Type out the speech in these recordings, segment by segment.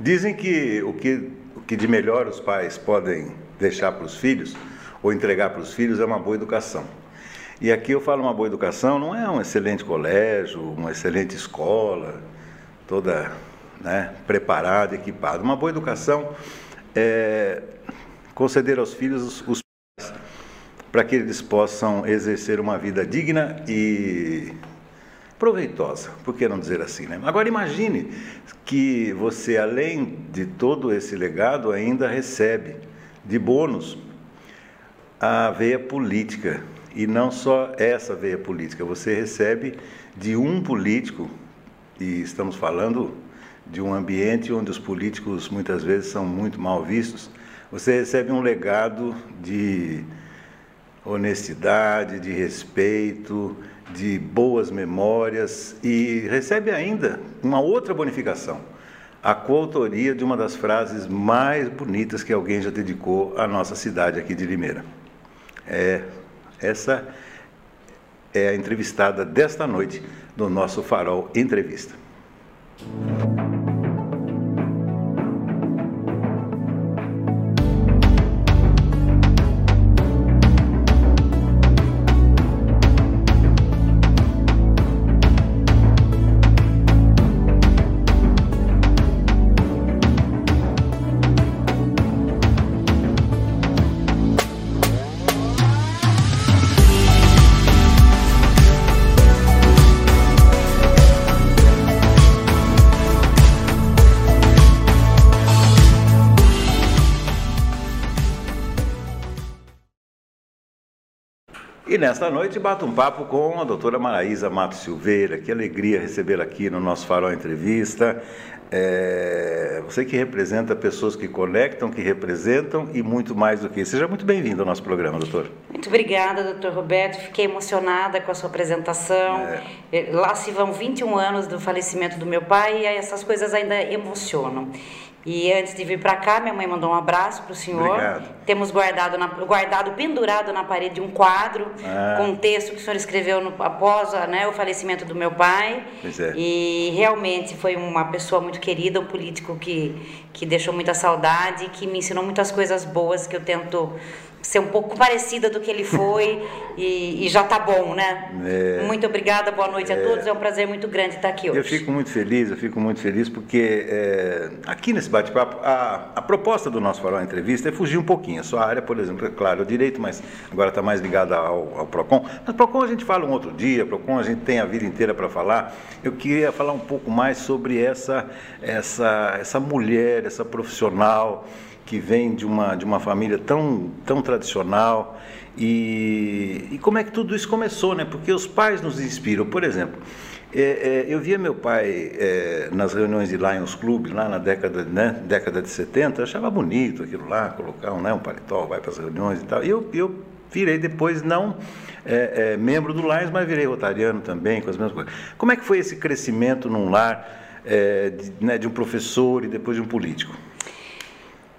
Dizem que o, que o que de melhor os pais podem deixar para os filhos ou entregar para os filhos é uma boa educação. E aqui eu falo uma boa educação, não é um excelente colégio, uma excelente escola, toda né, preparada, equipada. Uma boa educação é conceder aos filhos os, os para que eles possam exercer uma vida digna e proveitosa, por que não dizer assim, né? Agora imagine que você, além de todo esse legado, ainda recebe de bônus a veia política. E não só essa veia política, você recebe de um político, e estamos falando de um ambiente onde os políticos muitas vezes são muito mal vistos, você recebe um legado de honestidade, de respeito, de boas memórias e recebe ainda uma outra bonificação, a coautoria de uma das frases mais bonitas que alguém já dedicou à nossa cidade aqui de Limeira. É, essa é a entrevistada desta noite do nosso Farol Entrevista. E nesta noite bato um papo com a doutora Maraísa Matos Silveira. Que alegria recebê-la aqui no nosso Farol Entrevista. É, você que representa pessoas que conectam, que representam e muito mais do que isso. Seja muito bem-vindo ao nosso programa, doutor. Muito obrigada, doutor Roberto. Fiquei emocionada com a sua apresentação. É. lá se vão 21 anos do falecimento do meu pai e essas coisas ainda emocionam. E antes de vir para cá, minha mãe mandou um abraço para o senhor. Obrigado. Temos guardado, na, guardado, pendurado na parede um quadro ah. com um texto que o senhor escreveu no, após né, o falecimento do meu pai. Pois é. E realmente foi uma pessoa muito querida, um político que, que deixou muita saudade, que me ensinou muitas coisas boas que eu tento ser um pouco parecida do que ele foi e, e já tá bom, né? É, muito obrigada, boa noite é, a todos. É um prazer muito grande estar aqui hoje. Eu fico muito feliz, eu fico muito feliz porque é, aqui nesse bate-papo a, a proposta do nosso Farol Entrevista é fugir um pouquinho. A sua área, por exemplo, é claro, o direito, mas agora está mais ligada ao, ao PROCON. Mas PROCON a gente fala um outro dia, PROCON a gente tem a vida inteira para falar. Eu queria falar um pouco mais sobre essa, essa, essa mulher, essa profissional que vem de uma, de uma família tão, tão tradicional. E, e como é que tudo isso começou, né? Porque os pais nos inspiram. Por exemplo, é, é, eu via meu pai é, nas reuniões de Lions Club, lá na década, né, década de 70, achava bonito aquilo lá, colocar um, né, um paletó, vai para as reuniões e tal. E eu, eu virei depois, não é, é, membro do Lions, mas virei rotariano também, com as mesmas coisas. Como é que foi esse crescimento num lar é, de, né, de um professor e depois de um político?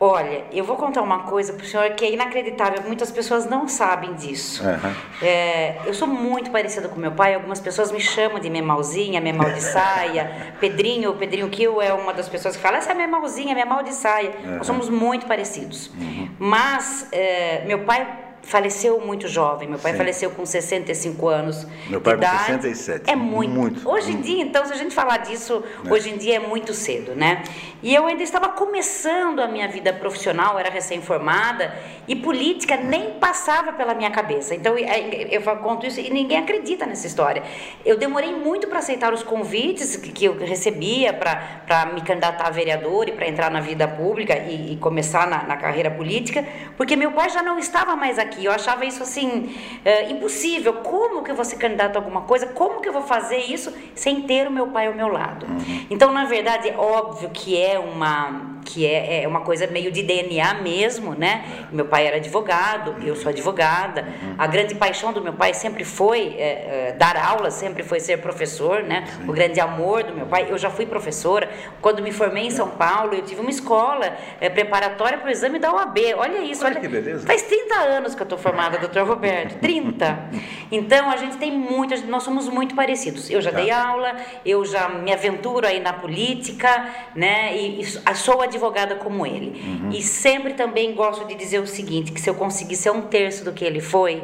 Olha, eu vou contar uma coisa para o senhor que é inacreditável, muitas pessoas não sabem disso. Uhum. É, eu sou muito parecida com meu pai, algumas pessoas me chamam de memalzinha, memal de saia, Pedrinho, Pedrinho Kill é uma das pessoas que fala, essa é memalzinha, memal de saia. Uhum. Nós somos muito parecidos. Uhum. Mas é, meu pai faleceu muito jovem. Meu pai Sim. faleceu com 65 anos. Meu pai com 67. É muito. muito. Hoje em dia, então, se a gente falar disso, é. hoje em dia é muito cedo, né? E eu ainda estava começando a minha vida profissional, era recém-formada, e política nem passava pela minha cabeça. Então, eu conto isso e ninguém acredita nessa história. Eu demorei muito para aceitar os convites que eu recebia para me candidatar a vereador e para entrar na vida pública e, e começar na, na carreira política, porque meu pai já não estava mais aqui aqui. Eu achava isso assim é, impossível. Como que eu vou ser candidato a alguma coisa? Como que eu vou fazer isso sem ter o meu pai ao meu lado? Uhum. Então, na verdade, é óbvio que é uma que é, é uma coisa meio de DNA mesmo, né? Meu pai era advogado, eu sou advogada. A grande paixão do meu pai sempre foi é, é, dar aula, sempre foi ser professor, né? O grande amor do meu pai. Eu já fui professora. Quando me formei em São Paulo, eu tive uma escola é, preparatória para o exame da OAB. Olha isso, olha, olha que beleza. Faz 30 anos que eu estou formada, doutor Roberto. 30. Então a gente tem muito, nós somos muito parecidos. Eu já tá. dei aula, eu já me aventuro aí na política, né? E, e sou advogada como ele. Uhum. E sempre também gosto de dizer o seguinte, que se eu conseguir ser um terço do que ele foi,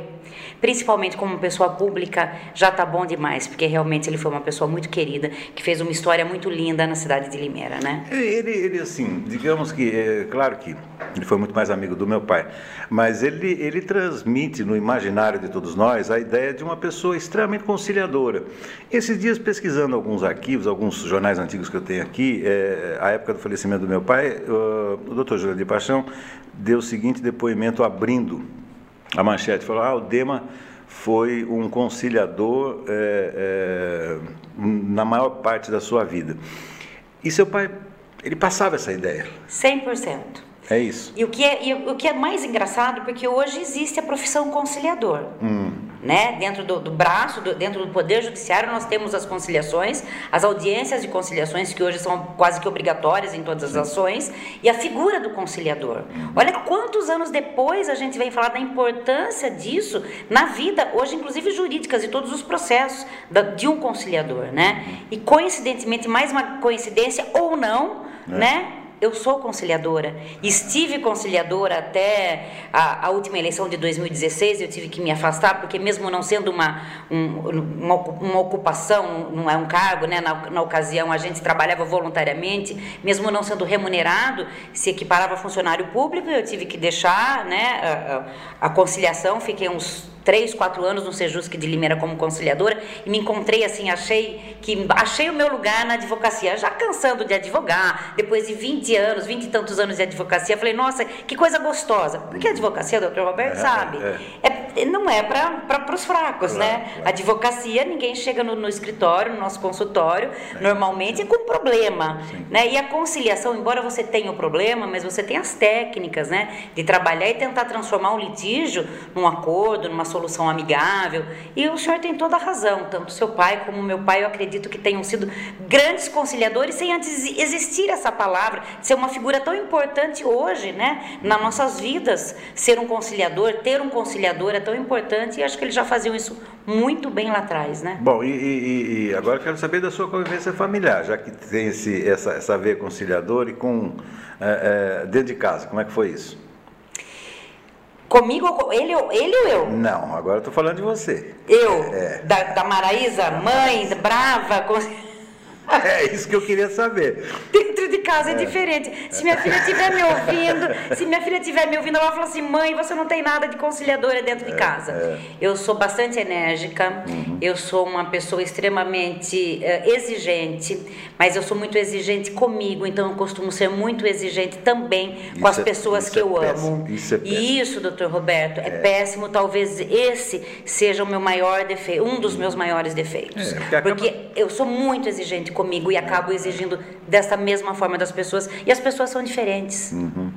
principalmente como pessoa pública, já tá bom demais, porque realmente ele foi uma pessoa muito querida, que fez uma história muito linda na cidade de Limeira, né? Ele, ele assim, digamos que, é, claro que ele foi muito mais amigo do meu pai, mas ele, ele transmite no imaginário de todos nós a ideia de uma pessoa extremamente conciliadora. Esses dias, pesquisando alguns arquivos, alguns jornais antigos que eu tenho aqui, é, a época do falecimento do meu pai, o doutor Júlio de Paixão deu o seguinte depoimento abrindo a manchete falou: ah, o Dema foi um conciliador é, é, na maior parte da sua vida. E seu pai, ele passava essa ideia? 100%. É isso. E o que é, e o que é mais engraçado, porque hoje existe a profissão conciliador. Hum né? Dentro do, do braço, do, dentro do Poder Judiciário, nós temos as conciliações, as audiências de conciliações, que hoje são quase que obrigatórias em todas as ações, e a figura do conciliador. Olha quantos anos depois a gente vem falar da importância disso na vida, hoje, inclusive jurídicas, e todos os processos da, de um conciliador, né? E coincidentemente, mais uma coincidência ou não, é. né? Eu sou conciliadora. Estive conciliadora até a, a, última eleição de 2016, eu tive que me afastar, porque mesmo não sendo uma, um, uma, ocupação, não é um cargo, né? Na, na, ocasião a gente trabalhava voluntariamente, mesmo não sendo remunerado, se equiparava a funcionário público, eu tive que deixar né, a, a conciliação, fiquei uns três, quatro anos no Sejusc de Limeira como conciliadora e me encontrei assim, achei que achei o meu lugar na advocacia, já cansando de advogar, depois de 20 anos, 20 e tantos anos de advocacia, falei, nossa, que coisa gostosa. Porque a advocacia, doutor Roberto é, sabe, é. é. não é para os fracos, claro, né? Claro. Advocacia, ninguém chega no, no, escritório, no nosso consultório, é. normalmente é com problema, né? E a conciliação, embora você tenha o problema, mas você tem as técnicas, né? De trabalhar e tentar transformar um litígio num acordo, numa solução amigável. E o senhor tem toda a razão, tanto seu pai como meu pai, eu acredito que tenham sido grandes conciliadores sem antes existir essa palavra, ser uma figura tão importante hoje, né, nas nossas vidas. Ser um conciliador, ter um conciliador é tão importante e acho que eles já faziam isso muito bem lá atrás, né? Bom, e, e, e agora quero saber da sua convivência familiar, já que tem esse, essa, essa veia conciliadora e com é, é, dentro de casa, como é que foi isso? Comigo, ele, ele ou eu? Não, agora eu tô falando de você. Eu? É. Da, da Maraísa, mãe, brava. Com... É isso que eu queria saber. Dentro de casa é, é diferente. Se minha filha estiver me ouvindo, se minha filha estiver me ouvindo, ela vai falar assim: mãe, você não tem nada de conciliadora dentro de é, casa. É. Eu sou bastante enérgica, uhum. eu sou uma pessoa extremamente uh, exigente, mas eu sou muito exigente comigo, então eu costumo ser muito exigente também isso com as é- pessoas que eu amo. Isso é péssimo. E isso, doutor Roberto, é. péssimo. Talvez esse seja o meu maior defeito, um dos meus maiores defeitos. porque, porque acaba... eu sou muito exigente comigo e acabo exigindo dessa mesma forma das pessoas. E as pessoas são diferentes. Uhum.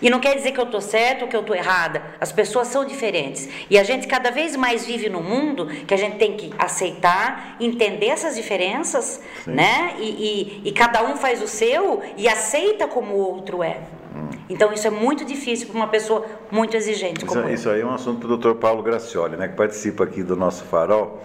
E não quer dizer que eu estou certo ou que eu estou errada. As pessoas são diferentes. E a gente cada vez mais vive num mundo que a gente tem que aceitar, entender essas diferenças, Sim. né? E, e, e, cada um faz o seu e aceita como o outro é. Hum. Então isso é muito difícil para uma pessoa muito exigente como isso, isso aí é um assunto do Dr. Paulo Gracioli, né, que participa aqui do nosso farol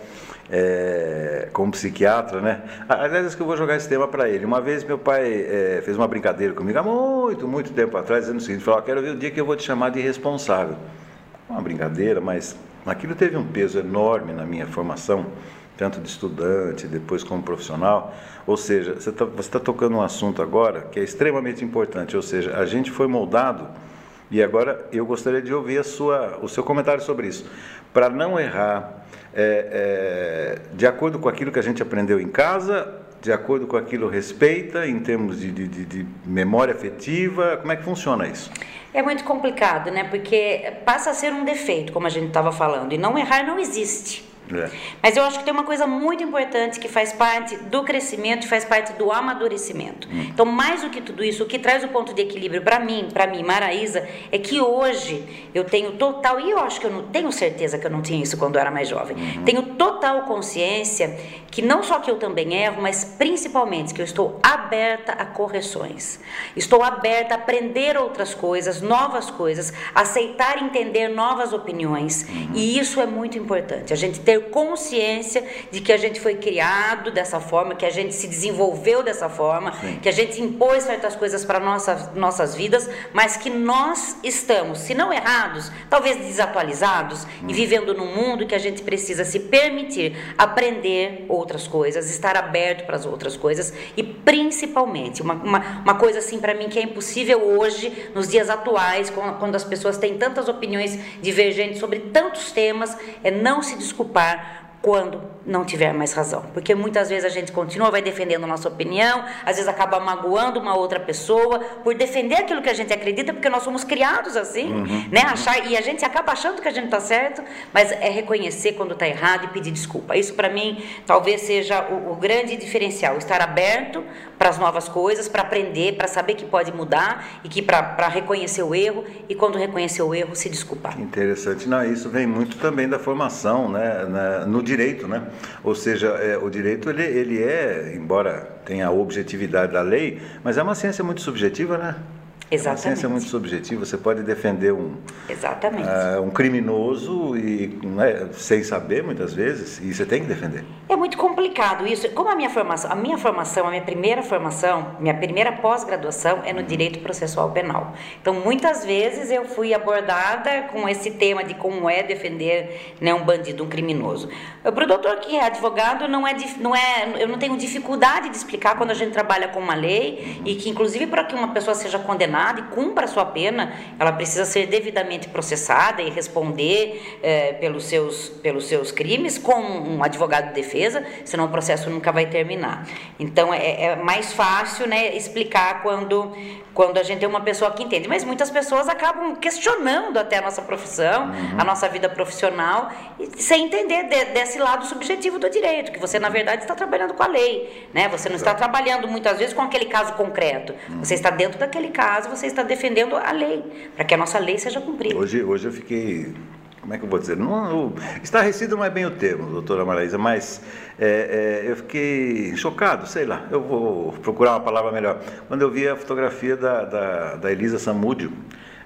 é, como psiquiatra, né? Aliás, que eu vou jogar esse tema para ele. Uma vez meu pai é, fez uma brincadeira comigo, há muito, muito tempo atrás, dizendo o seguinte: falou, quero ver o dia que eu vou te chamar de irresponsável. Uma brincadeira, mas aquilo teve um peso enorme na minha formação, tanto de estudante, depois como profissional. Ou seja, você está tá tocando um assunto agora que é extremamente importante, ou seja, a gente foi moldado. E agora eu gostaria de ouvir a sua, o seu comentário sobre isso. Para não errar, é, é, de acordo com aquilo que a gente aprendeu em casa, de acordo com aquilo respeita, em termos de, de, de, memória afetiva? Como é que funciona isso? É muito complicado, né? Porque passa a ser um defeito, como a gente estava falando, e não errar não existe. É. Mas eu acho que tem uma coisa muito importante que faz parte do crescimento e faz parte do amadurecimento. Hum. Então, mais do que tudo isso, o que traz o ponto de equilíbrio para mim, para mim, Maraísa, é que hoje eu tenho total, e eu acho que eu não tenho certeza que eu não tinha isso quando eu era mais jovem, uhum. tenho total consciência que não só que eu também erro, mas principalmente que eu estou aberta a correções. Estou aberta a aprender outras coisas, novas coisas, aceitar e entender novas opiniões. Uhum. E isso é muito importante. A gente ter consciência de que a gente foi criado dessa forma, que a gente se desenvolveu dessa forma, Sim. que a gente impôs certas coisas para nossas nossas vidas, mas que nós estamos, se não errados, talvez desatualizados uhum. e vivendo num mundo que a gente precisa se permitir aprender outras coisas, estar aberto para as outras coisas e principalmente uma, uma, uma coisa assim para mim que é impossível hoje nos dias atuais quando as pessoas têm tantas opiniões divergentes sobre tantos temas é não se desculpar quando não tiver mais razão. Porque muitas vezes a gente continua, vai defendendo a nossa opinião, às vezes acaba magoando uma outra pessoa por defender aquilo que a gente acredita, porque nós somos criados assim, uhum, né? Achar, e a gente acaba achando que a gente está certo, mas é reconhecer quando está errado e pedir desculpa. Isso para mim talvez seja o, o grande diferencial, estar aberto para as novas coisas, para aprender, para saber que pode mudar e que para reconhecer o erro e quando reconhecer o erro se desculpar. Interessante. Não, isso vem muito também da formação, né? Na, no direito, né? Ou seja, é, o direito ele, ele é, embora tenha a objetividade da lei, mas é uma ciência muito subjetiva, né? Exatamente. É uma ciência muito subjetiva. Você pode defender um, Exatamente. Uh, um criminoso e né, sem saber muitas vezes, e você tem que defender. É muito complicado isso. Como a minha formação, a minha formação, a minha primeira formação, minha primeira pós-graduação é no direito processual penal. Então, muitas vezes eu fui abordada com esse tema de como é defender né, um bandido, um criminoso. Para o doutor que é advogado, não é, não é, eu não tenho dificuldade de explicar quando a gente trabalha com uma lei e que, inclusive, para que uma pessoa seja condenada condenada e cumpra a sua pena, ela precisa ser devidamente processada e responder é, pelos, seus, pelos seus crimes com um advogado de defesa, senão o processo nunca vai terminar. Então é, é mais fácil né, explicar quando, quando a gente tem uma pessoa que entende, mas muitas pessoas acabam questionando até a nossa profissão, uhum. a nossa vida profissional, sem entender de, desse lado subjetivo do direito, que você na verdade está trabalhando com a lei, né? Você não está trabalhando muitas vezes com aquele caso concreto, uhum. você está dentro daquele caso você está defendendo a lei, para que a nossa lei seja cumprida. Hoje, hoje eu fiquei, como é que eu vou dizer? Não, estarrecido não é bem o termo, doutora Maraísa, mas é, é, eu fiquei chocado, sei lá, eu vou procurar uma palavra melhor. Quando eu vi a fotografia da, da, da Elisa Samúdio,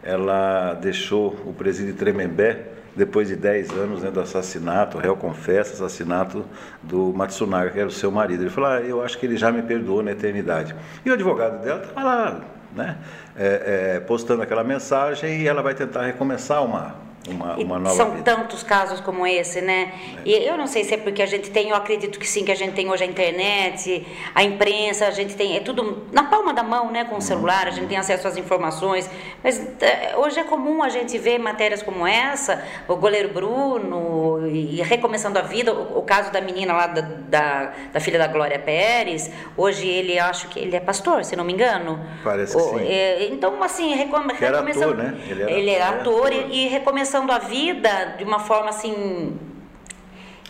ela deixou o presídio Tremembé depois de 10 anos né, do assassinato, o réu confessa assassinato do Matsunaga, que era o seu marido. Ele falou, ah, eu acho que ele já me perdoou na eternidade. E o advogado dela estava lá né? É, é, postando aquela mensagem e ela vai tentar recomeçar uma, uma, uma nova São vida. tantos casos como esse, né? É. E eu não sei se é porque a gente tem, eu acredito que sim, que a gente tem hoje a internet, a imprensa, a gente tem, é tudo na palma da mão, né? Com o celular, a gente tem acesso às informações. Mas é, hoje é comum a gente ver matérias como essa, o goleiro Bruno, e recomeçando a vida, o, o caso da menina lá da, da, da, filha da Glória Pérez, hoje ele, acho que ele é pastor, se não me engano. Parece o, que sim. É, então, assim, recome, recomeçando. Ator, né? Ele era, ele era ator, ator. E, e recomeçando começando a vida de uma forma assim.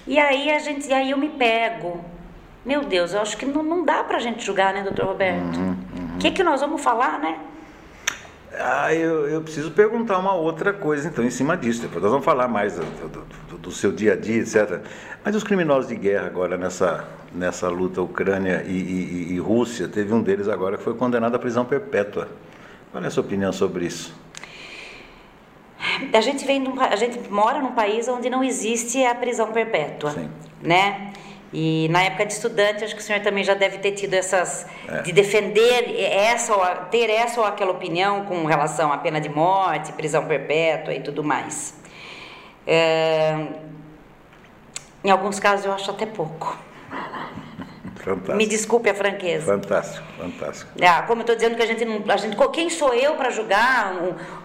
E aí a gente, e aí eu me pego. Meu Deus, eu acho que não, não dá pra gente julgar, né, doutor Roberto? O uhum, uhum. que, que nós vamos falar, né? Ah, eu, eu preciso perguntar uma outra coisa, então, em cima disso. Depois nós vamos falar mais do, do, do, seu dia a dia, etc. Mas os criminosos de guerra agora nessa, nessa luta Ucrânia e, e, e Rússia, teve um deles agora que foi condenado à prisão perpétua. Qual é a sua opinião sobre isso? A gente vem num, a gente mora num país onde não existe a prisão perpétua, Sim. né? E na época de estudante, acho que o senhor também já deve ter tido essas é. de defender essa ou ter essa ou aquela opinião com relação à pena de morte, prisão perpétua e tudo mais. É, em alguns casos eu acho até pouco. Fantástico. Me desculpe a franqueza. Fantástico, fantástico. Ah, como eu estou dizendo que a gente não. A gente, quem sou eu para julgar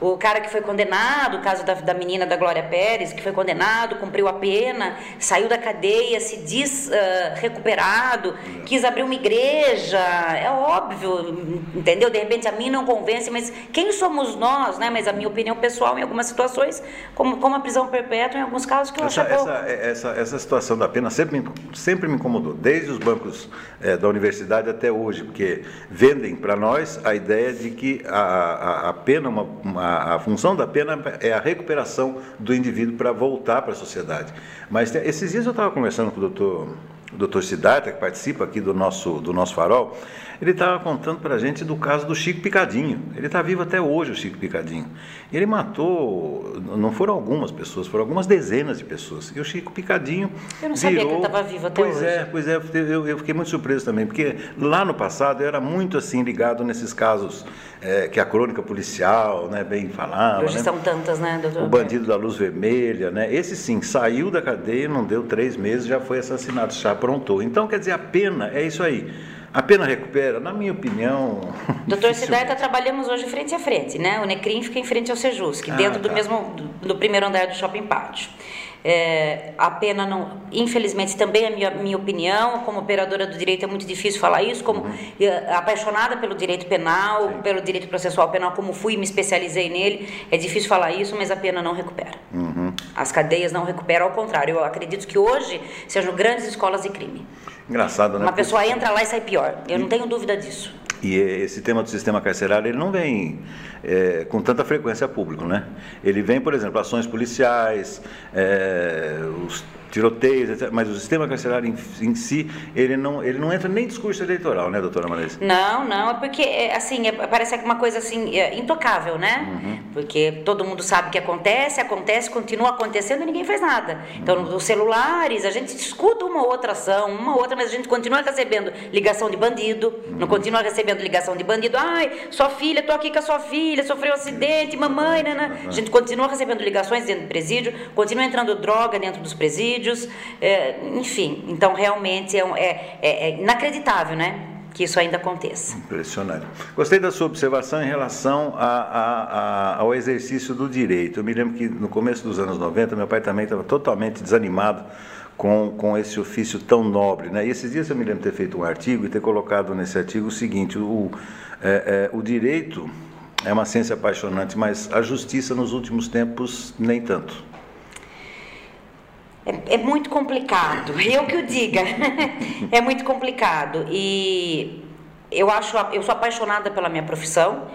o, o cara que foi condenado, o caso da, da menina da Glória Pérez, que foi condenado, cumpriu a pena, saiu da cadeia, se diz uh, recuperado, quis abrir uma igreja. É óbvio, entendeu? De repente a mim não convence, mas quem somos nós, né? Mas a minha opinião pessoal em algumas situações, como, como a prisão perpétua, em alguns casos que eu essa, acho essa, essa, essa situação da pena sempre me, sempre me incomodou, desde os bancos é, da universidade até hoje, porque vendem para nós a ideia de que a, a, a pena, uma, uma, a função da pena é a recuperação do indivíduo para voltar para a sociedade. Mas esses dias eu estava conversando com o doutor, o doutor Siddhartha, que participa aqui do nosso, do nosso farol, ele estava contando para a gente do caso do Chico Picadinho. Ele está vivo até hoje, o Chico Picadinho. Ele matou, não foram algumas pessoas, foram algumas dezenas de pessoas. E o Chico Picadinho. Eu não sabia virou... que ele estava vivo até pois hoje. É, pois é, eu, eu, fiquei muito surpreso também, porque lá no passado eu era muito assim ligado nesses casos é, que a crônica policial né, bem falava. Hoje né? são tantas, né, doutor? O bandido da luz vermelha, né? Esse sim, saiu da cadeia, não deu três meses, já foi assassinado, já aprontou. Então, quer dizer, a pena é isso aí. A pena recupera? Na minha opinião. Doutor Siddhartha, trabalhamos hoje frente a frente, né? O Necrim fica em frente ao Sejusc, ah, dentro tá. do mesmo do, do, primeiro andar do Shopping Pátio. É, a pena não, infelizmente também é minha minha opinião, como operadora do direito é muito difícil falar isso, como uhum. apaixonada pelo direito penal, Sim. pelo direito processual penal, como fui e me especializei nele, é difícil falar isso, mas a pena não recupera. Uhum. As cadeias não recuperam, ao contrário, eu acredito que hoje sejam grandes escolas de crime. Engraçado, né? Uma pessoa entra lá e sai pior. Eu não tenho dúvida disso. E esse tema do sistema carcerário ele não vem é, com tanta frequência a público, né? Ele vem, por exemplo, ações policiais, é, os tiroteios, etc. Mas o sistema carcerário em, em, si, ele não, ele não entra nem em discurso eleitoral, né, doutora Marisa? Não, não, é porque, é, assim, é, parece uma coisa, assim, é, intocável, né? Uhum. Porque todo mundo sabe que acontece, acontece, continua acontecendo e ninguém faz nada. Então, uhum. os celulares, a gente escuta uma outra ação, uma outra, mas a gente continua recebendo ligação de bandido, uhum. não continua recebendo ligação de bandido, ai, sua filha, tô aqui com a sua filha, sofreu um acidente, mamãe, né, né? A gente continua recebendo ligações dentro do presídio, continua entrando droga dentro dos presídios, presídios, é, enfim. Então, realmente é, é, é, é inacreditável, né? que isso ainda aconteça. Impressionante. Gostei da sua observação em relação a, a, a, ao exercício do direito. Eu me lembro que no começo dos anos 90, meu pai também estava totalmente desanimado com, com esse ofício tão nobre. Né? E esses dias eu me lembro de ter feito um artigo e ter colocado nesse artigo o seguinte: o, é, é, o direito é uma ciência apaixonante, mas a justiça nos últimos tempos nem tanto. É, é muito complicado, eu que o diga. é muito complicado. E eu acho, eu sou apaixonada pela minha profissão.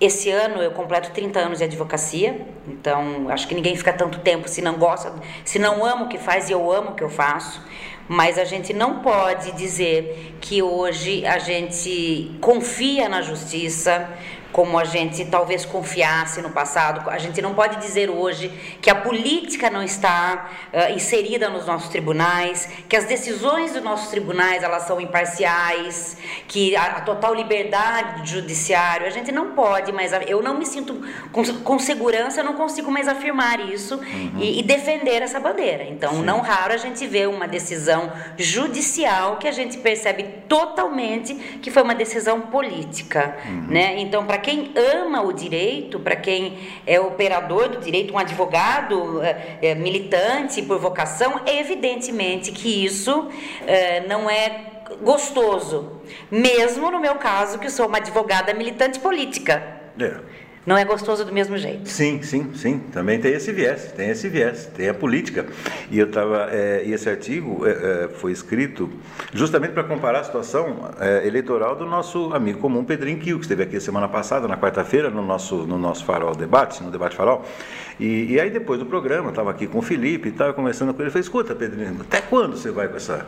Esse ano eu completo 30 anos de advocacia, então acho que ninguém fica tanto tempo se não gosta, se não ama o que faz e eu amo o que eu faço. Mas a gente não pode dizer que hoje a gente confia na justiça, como a gente talvez confiasse no passado. A gente não pode dizer hoje que a política não está uh, inserida nos nossos tribunais, que as decisões dos nossos tribunais elas são imparciais, que a, a total liberdade do judiciário. A gente não pode mais. Eu não me sinto com, com segurança, eu não consigo mais afirmar isso uhum. e, e, defender essa bandeira. Então, Sim. não raro a gente vê uma decisão judicial que a gente percebe totalmente que foi uma decisão política, uhum. né? Então, para quem ama o direito, para quem é operador do direito, um advogado é, militante por vocação, evidentemente que isso é, não é gostoso. Mesmo no meu caso, que sou uma advogada militante política. É não é gostoso do mesmo jeito. Sim, sim, sim. Também tem esse viés, tem esse viés, tem a política. E eu tava, é, e esse artigo é, foi escrito justamente para comparar a situação é, eleitoral do nosso amigo comum Pedrinho Quil, que esteve aqui semana passada, na quarta-feira, no nosso, no nosso farol debate, no debate farol. E, e aí depois do programa, estava aqui com o Felipe e estava conversando com ele, ele falei, escuta Pedrinho, até quando você vai com essa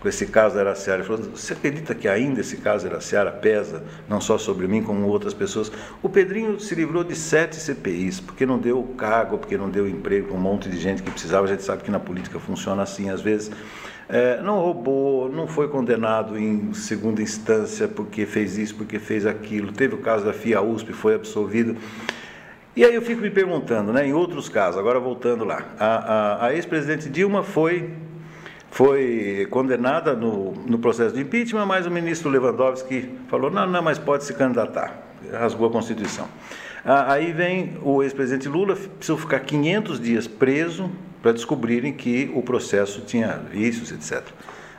com esse caso da Araciara. Ele falou: Você acredita que ainda esse caso da Araciara pesa, não só sobre mim, como outras pessoas? O Pedrinho se livrou de sete CPIs, porque não deu cargo, porque não deu emprego para um monte de gente que precisava. A gente sabe que na política funciona assim às vezes. É, não roubou, não foi condenado em segunda instância porque fez isso, porque fez aquilo. Teve o caso da FIA USP, foi absolvido. E aí eu fico me perguntando, né, em outros casos, agora voltando lá, a, a, a ex-presidente Dilma foi foi condenada no, no processo de impeachment, mas o ministro Lewandowski falou: não, não, mas pode se candidatar. Rasgou a Constituição. Aí vem o ex-presidente Lula, precisou ficar 500 dias preso para descobrirem que o processo tinha vícios, etc.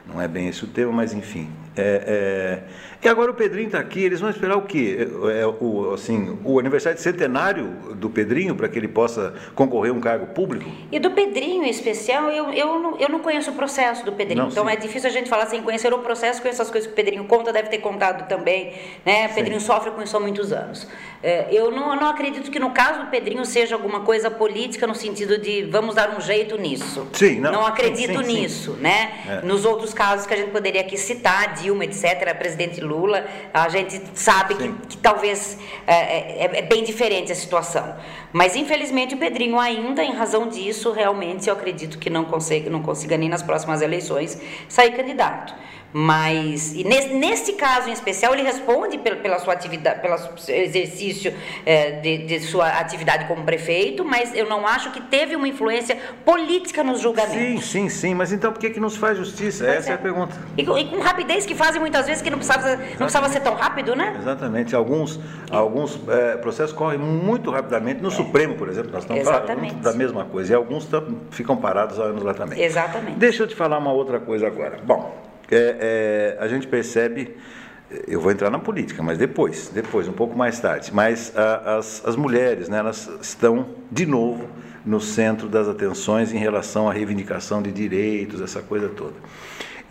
Não é bem esse o tema, mas enfim. É, é... E agora o Pedrinho está aqui, eles vão esperar o quê? É, é, o, assim, o aniversário de centenário do Pedrinho para que ele possa concorrer a um cargo público? E do Pedrinho em especial, eu, eu, não, eu não conheço o processo do Pedrinho, não, então sim. é difícil a gente falar sem conhecer o processo, conhecer as coisas que o Pedrinho conta, deve ter contado também. Né? O Pedrinho sofre com isso há muitos anos. É, eu não, não acredito que no caso do Pedrinho seja alguma coisa política no sentido de vamos dar um jeito nisso. Sim, não. Não acredito sim, sim, nisso, né? É. Nos outros casos que a gente poderia aqui citar, Dilma, etc., presidente Lula, a gente sabe que, que, talvez é, é, é, bem diferente a situação. Mas infelizmente o Pedrinho ainda, em razão disso, realmente eu acredito que não consiga, não consiga nem nas próximas eleições sair candidato. Mas nesse, nesse caso em especial ele responde pela, pela sua atividade, pelo exercício é, de, de, sua atividade como prefeito, mas eu não acho que teve uma influência política nos julgamentos. Sim, sim, sim. Mas então por que que não se faz justiça? Pois Essa é. é. a pergunta. E com, e com, rapidez que fazem muitas vezes que não precisava, não precisava ser tão rápido, né? Exatamente. Alguns, alguns é, processos correm muito rapidamente. No é. Supremo, por exemplo, nós estamos Exatamente. falando da mesma coisa. E alguns ficam parados há anos lá também. Exatamente. Deixa eu te falar uma outra coisa agora. Bom é, é, a gente percebe, eu vou entrar na política, mas depois, depois, um pouco mais tarde. Mas a, as, as mulheres, né, elas estão de novo no centro das atenções em relação à reivindicação de direitos, essa coisa toda.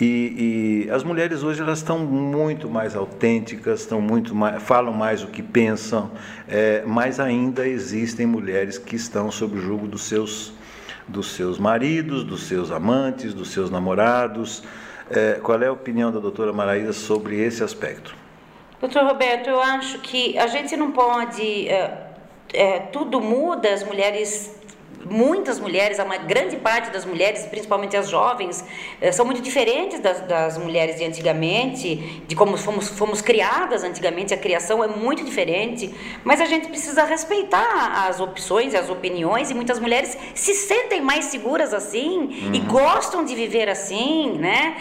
E, e, as mulheres hoje elas estão muito mais autênticas, estão muito mais, falam mais o que pensam, é, mas ainda existem mulheres que estão sob o jugo dos seus, dos seus maridos, dos seus amantes, dos seus namorados, é, qual é a opinião da doutora Maraísa sobre esse aspecto? Doutor Roberto, eu acho que a gente não pode. É, é, tudo muda, as mulheres muitas mulheres, uma grande parte das mulheres, principalmente as jovens, eh, são muito diferentes das, das mulheres de antigamente, de como fomos, fomos criadas antigamente, a criação é muito diferente, mas a gente precisa respeitar as opções e as opiniões, e muitas mulheres se sentem mais seguras assim uhum. e gostam de viver assim, né?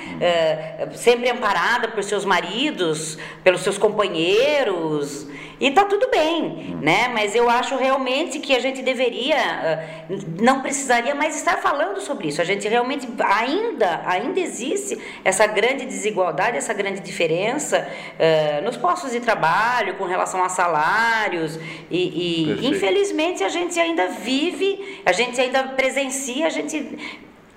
Uh, sempre amparada por seus maridos, pelos seus companheiros. E tá tudo bem, né? Mas eu acho realmente que a gente deveria, ah, não precisaria mais estar falando sobre isso. A gente realmente ainda, ainda existe essa grande desigualdade, essa grande diferença uh, nos postos de trabalho, com relação a salários. E, e infelizmente a gente ainda vive, a gente ainda presencia, a gente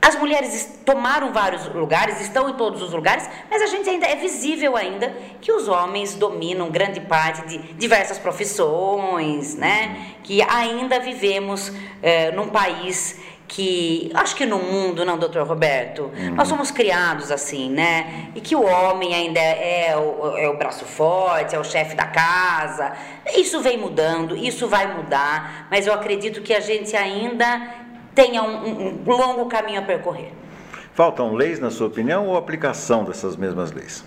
as mulheres tomaram vários lugares, estão em todos os lugares, mas a gente ainda é visível ainda que os homens dominam grande parte de diversas profissões, né? Que ainda vivemos é, num país que acho que no mundo, não, doutor Roberto, uhum. nós somos criados assim, né? E que o homem ainda é o, é o braço forte, é o chefe da casa. Isso vem mudando, isso vai mudar, mas eu acredito que a gente ainda tenha um, um longo caminho a percorrer. Faltam leis, na sua opinião, ou aplicação dessas mesmas leis?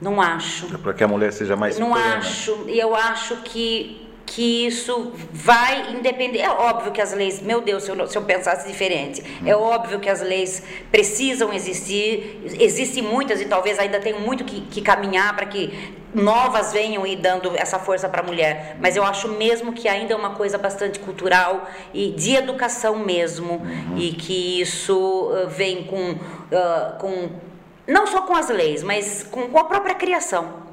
Não acho. É para que a mulher seja mais Não plena. acho. E eu acho que que isso vai independer. É óbvio que as leis, meu Deus, se eu, se eu pensasse diferente, é óbvio que as leis precisam existir, existem muitas e talvez ainda tenham muito que, que caminhar para que novas venham e dando essa força para a mulher. Mas eu acho mesmo que ainda é uma coisa bastante cultural e de educação mesmo, uhum. e que isso uh, vem com, uh, com, não só com as leis, mas com, com a própria criação.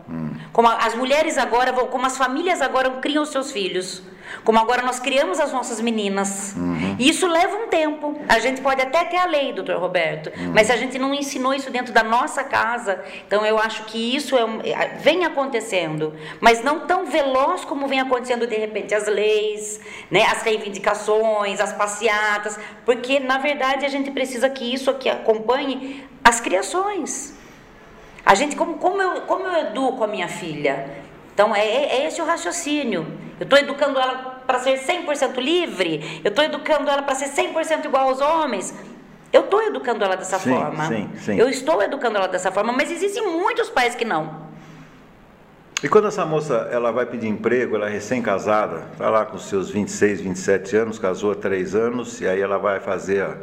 Como as mulheres agora vão, como as famílias agora criam os seus filhos. Como agora nós criamos as nossas meninas. Uhum. E isso leva um tempo. A gente pode até ter a lei, doutor Roberto, uhum. mas a gente não ensinou isso dentro da nossa casa. Então eu acho que isso é um, é, vem acontecendo, mas não tão veloz como vem acontecendo de repente as leis, né, as reivindicações, as passeatas, porque na verdade a gente precisa que isso aqui acompanhe as criações. A gente, como, como, eu, como eu educo a minha filha? Então, é, é esse o raciocínio. Eu estou educando ela para ser 100% livre? Eu estou educando ela para ser 100% igual aos homens? Eu estou educando ela dessa sim, forma. Sim, sim. Eu estou educando ela dessa forma, mas existem muitos pais que não. E quando essa moça ela vai pedir emprego, ela é recém-casada, está lá com seus 26, 27 anos, casou há três anos, e aí ela vai fazer a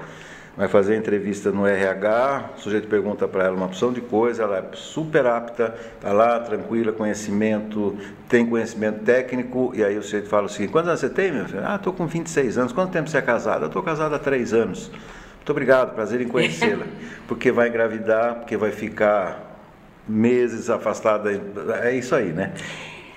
vai fazer a entrevista no RH, o sujeito pergunta para ela uma opção de coisa, ela é super apta, está lá, tranquila, conhecimento, tem conhecimento técnico, e aí o sujeito fala o seguinte, quantos anos você tem, meu filho? Ah, estou com 26 anos. Quanto tempo você é casado? Eu estou casado há três anos. Muito obrigado, prazer em conhecê-la. Porque vai engravidar, porque vai ficar meses afastada. É isso aí, né?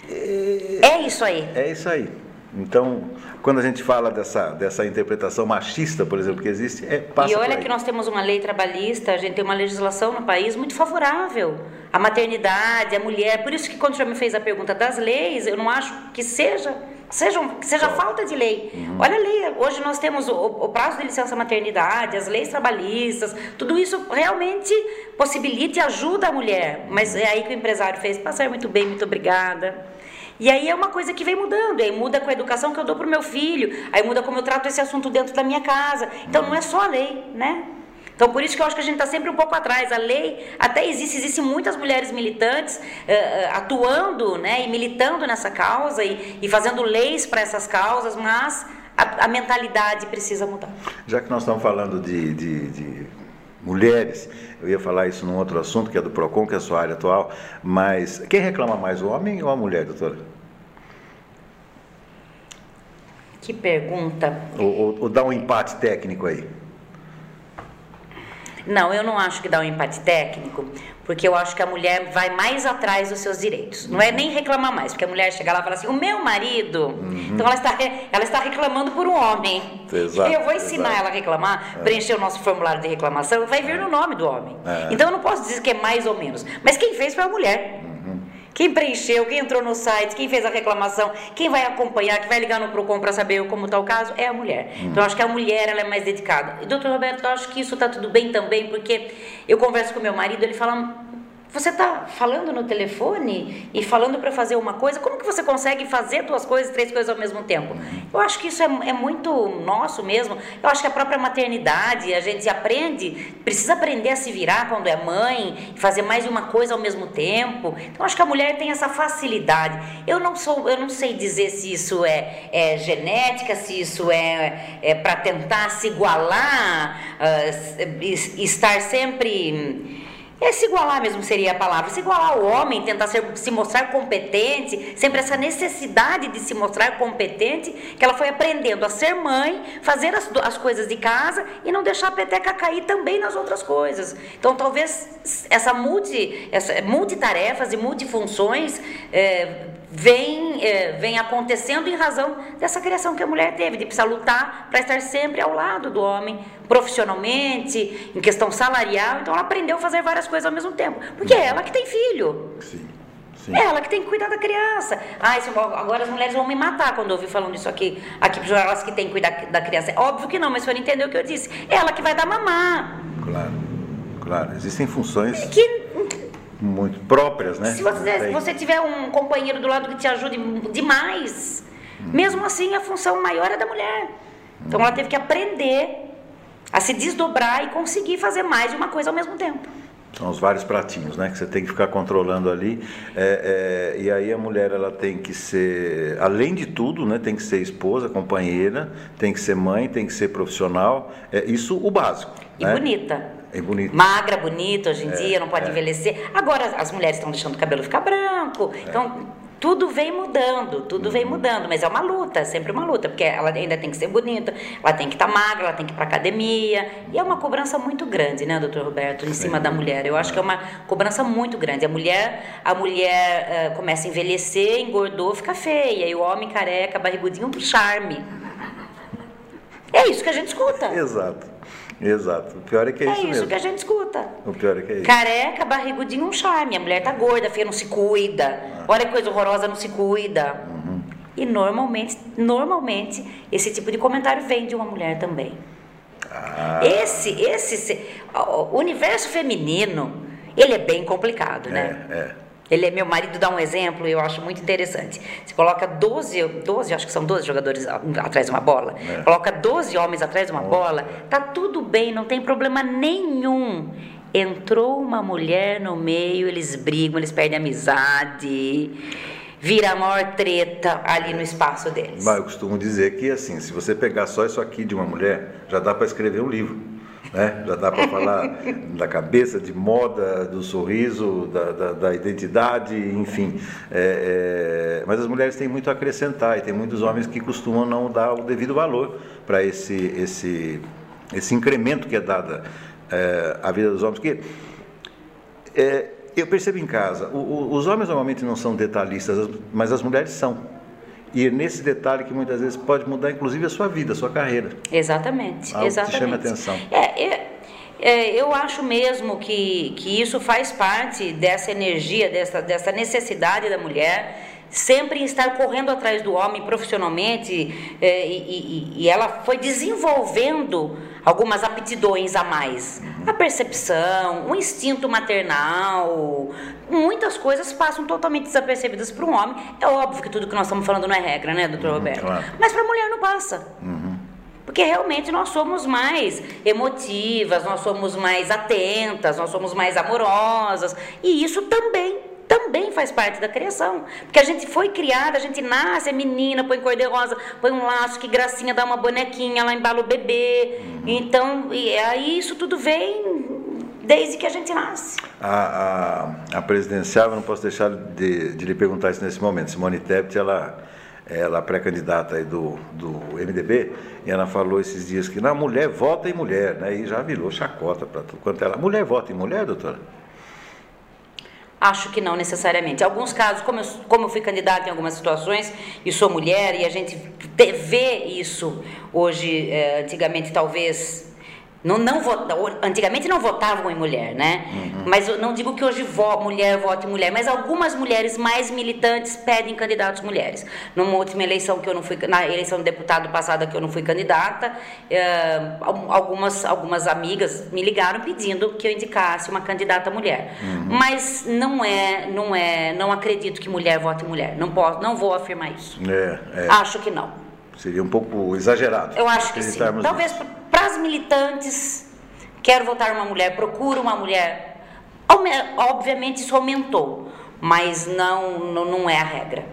É isso aí. É isso aí. Então, quando a gente fala dessa, dessa interpretação machista, por exemplo, que existe, é passa E olha que nós temos uma lei trabalhista, a gente tem uma legislação no país muito favorável à maternidade, à mulher. Por isso que quando o senhor me fez a pergunta das leis, eu não acho que seja seja, que seja falta de lei. Uhum. Olha a lei, hoje nós temos o, o, prazo de licença maternidade, as leis trabalhistas, tudo isso realmente possibilita e ajuda a mulher. Mas é aí que o empresário fez, passar muito bem, muito obrigada. E aí é uma coisa que vem mudando, aí muda com a educação que eu dou para o meu filho, aí muda como eu trato esse assunto dentro da minha casa. Então não é só a lei, né? Então, por isso que eu acho que a gente está sempre um pouco atrás. A lei até existe, existem muitas mulheres militantes uh, atuando né, e militando nessa causa e, e fazendo leis para essas causas, mas a, a, mentalidade precisa mudar. Já que nós estamos falando de, de, de mulheres, eu ia falar isso num outro assunto, que é do PROCON, que é a sua área atual, mas quem reclama mais, o homem ou a mulher, doutora? Que pergunta. Ou, ou, ou dá um empate técnico aí? Não, eu não acho que dá um empate técnico, porque eu acho que a mulher vai mais atrás dos seus direitos. Não é nem reclamar mais, porque a mulher chega lá e fala assim: o meu marido. Uhum. Então ela está, ela está reclamando por um homem. Exato, eu vou ensinar exato. ela a reclamar, é. preencher o nosso formulário de reclamação, vai vir no nome do homem. É. Então eu não posso dizer que é mais ou menos. Mas quem fez foi a mulher. Quem preencheu, quem entrou no site, quem fez a reclamação, quem vai acompanhar, quem vai ligar no PROCON para saber como está o caso, é a mulher. Hum. Então, eu acho que a mulher ela é mais dedicada. E, doutor Roberto, eu acho que isso está tudo bem também, porque eu converso com meu marido, ele fala você está falando no telefone e falando para fazer uma coisa, como que você consegue fazer duas coisas, três coisas ao mesmo tempo? Eu acho que isso é, é muito nosso mesmo. Eu acho que a própria maternidade, a gente aprende, precisa aprender a se virar quando é mãe, fazer mais de uma coisa ao mesmo tempo. Então, eu acho que a mulher tem essa facilidade. Eu não sou, eu não sei dizer se isso é, é genética, se isso é, é para tentar se igualar, uh, estar sempre é se igualar mesmo seria a palavra, se igualar ao homem, tentar ser, se mostrar competente, sempre essa necessidade de se mostrar competente, que ela foi aprendendo a ser mãe, fazer as, as coisas de casa e não deixar a peteca cair também nas outras coisas. Então talvez essa, multi, essa multitarefas e multifunções é, vem, é, vem acontecendo em razão dessa criação que a mulher teve, de precisar lutar para estar sempre ao lado do homem, profissionalmente, em questão salarial. Então ela aprendeu a fazer várias coisas ao mesmo tempo, porque é ela que tem filho. Sim. Sim. É ela que tem que cuidar da criança. Ah, isso, agora as mulheres vão me matar quando eu ouvir falando isso aqui. Aqui para elas que têm que cuidar da criança. É óbvio que não, mas o senhor entendeu o que eu disse. É ela que vai dar mamar. Claro, claro. Existem funções. Que muito próprias, né? Se você, se você tiver um companheiro do lado que te ajude demais, hum. mesmo assim a função maior é da mulher. Então ela teve que aprender a se desdobrar e conseguir fazer mais de uma coisa ao mesmo tempo. São os vários pratinhos, né? Que você tem que ficar controlando ali. É, é, e aí a mulher ela tem que ser, além de tudo, né? Tem que ser esposa, companheira, tem que ser mãe, tem que ser profissional. É isso o básico. E né? bonita. É bonito. Magra, bonita hoje em é, dia, não pode é. envelhecer. Agora as mulheres estão deixando o cabelo ficar branco. É. Então, tudo vem mudando, tudo uhum. vem mudando, mas é uma luta, é sempre uma luta, porque ela ainda tem que ser bonita, ela tem que estar tá magra, ela tem que ir para academia, e é uma cobrança muito grande, né, doutor Roberto, em cima da mulher. Eu acho que é uma cobrança muito grande. A mulher, a mulher uh, começa a envelhecer, engordou, fica feia, e o homem careca, barrigudinho, um charme. É isso que a gente escuta. Exato. Exato. O pior é que é, é isso, isso mesmo. que a gente escuta. O pior é que é isso. Careca, barrigudinho, um charme. A mulher tá gorda, feia, não se cuida. Ah. Olha que coisa horrorosa, não se cuida. Uhum. E normalmente, normalmente, esse tipo de comentário vem de uma mulher também. Ah. Esse, esse, o universo feminino, ele é bem complicado, né? É, é. Ele, é, meu marido dá um exemplo, eu acho muito interessante. Você coloca 12, 12 acho que são 12 jogadores atrás de uma bola, é. coloca 12 homens atrás de uma Nossa. bola, tá tudo bem, não tem problema nenhum. Entrou uma mulher no meio, eles brigam, eles perdem amizade, vira a maior treta ali no espaço deles. Mas eu costumo dizer que, assim, se você pegar só isso aqui de uma mulher, já dá para escrever um livro. Né? já dá para falar da cabeça, de moda, do sorriso, da, da, da identidade, enfim. É, é, mas as mulheres têm muito a acrescentar e tem muitos homens que costumam não dar o devido valor para esse, esse, esse incremento que é dado é, à vida dos homens. Porque é, eu percebo em casa, o, o, os homens normalmente não são detalhistas, mas as mulheres são. E é nesse detalhe que muitas vezes pode mudar, inclusive, a sua vida, a sua carreira. Exatamente, Algo exatamente. Que chama atenção. É, é, é, eu acho mesmo que, que isso faz parte dessa energia, dessa, dessa necessidade da mulher sempre estar correndo atrás do homem profissionalmente é, e, e, e, ela foi desenvolvendo algumas aptidões a mais. A percepção, o instinto maternal, muitas coisas passam totalmente desapercebidas para um homem. É óbvio que tudo que nós estamos falando não é regra, né, doutor uhum, Roberto? Claro. Mas para a mulher não passa. Uhum. Porque realmente nós somos mais emotivas, nós somos mais atentas, nós somos mais amorosas. E isso também também faz parte da criação. Porque a gente foi criada, a gente nasce, é menina, põe cor de rosa, põe um laço, que gracinha, dá uma bonequinha, lá embala o bebê. Uhum. Então, e aí isso tudo vem desde que a gente nasce. A, a, a presidencial, eu não posso deixar de, de lhe perguntar isso nesse momento. Simone Tebet, ela ela pré-candidata do, do MDB, e ela falou esses dias que na mulher vota em mulher, né? E já virou chacota para tudo quanto ela. Mulher vota em mulher, doutora? Acho que não necessariamente. Em alguns casos, como eu, como eu fui candidata em algumas situações e sou mulher, e a gente vê isso hoje, é, antigamente talvez não, não antigamente não votavam em mulher, né? Uhum. Mas eu não digo que hoje vo, mulher vota em mulher, mas algumas mulheres mais militantes pedem candidatos mulheres. Numa última eleição que eu não fui, na eleição de deputado passada que eu não fui candidata, é, algumas, algumas amigas me ligaram pedindo que eu indicasse uma candidata mulher. Uhum. Mas não é, não é, não acredito que mulher vote em mulher. Não posso, não vou afirmar isso. É, é. Acho que não. Seria um pouco exagerado. Eu acho que sim. Talvez para as militantes, quero votar uma mulher, procuro uma mulher. Obviamente isso aumentou, mas não, não, não é a regra.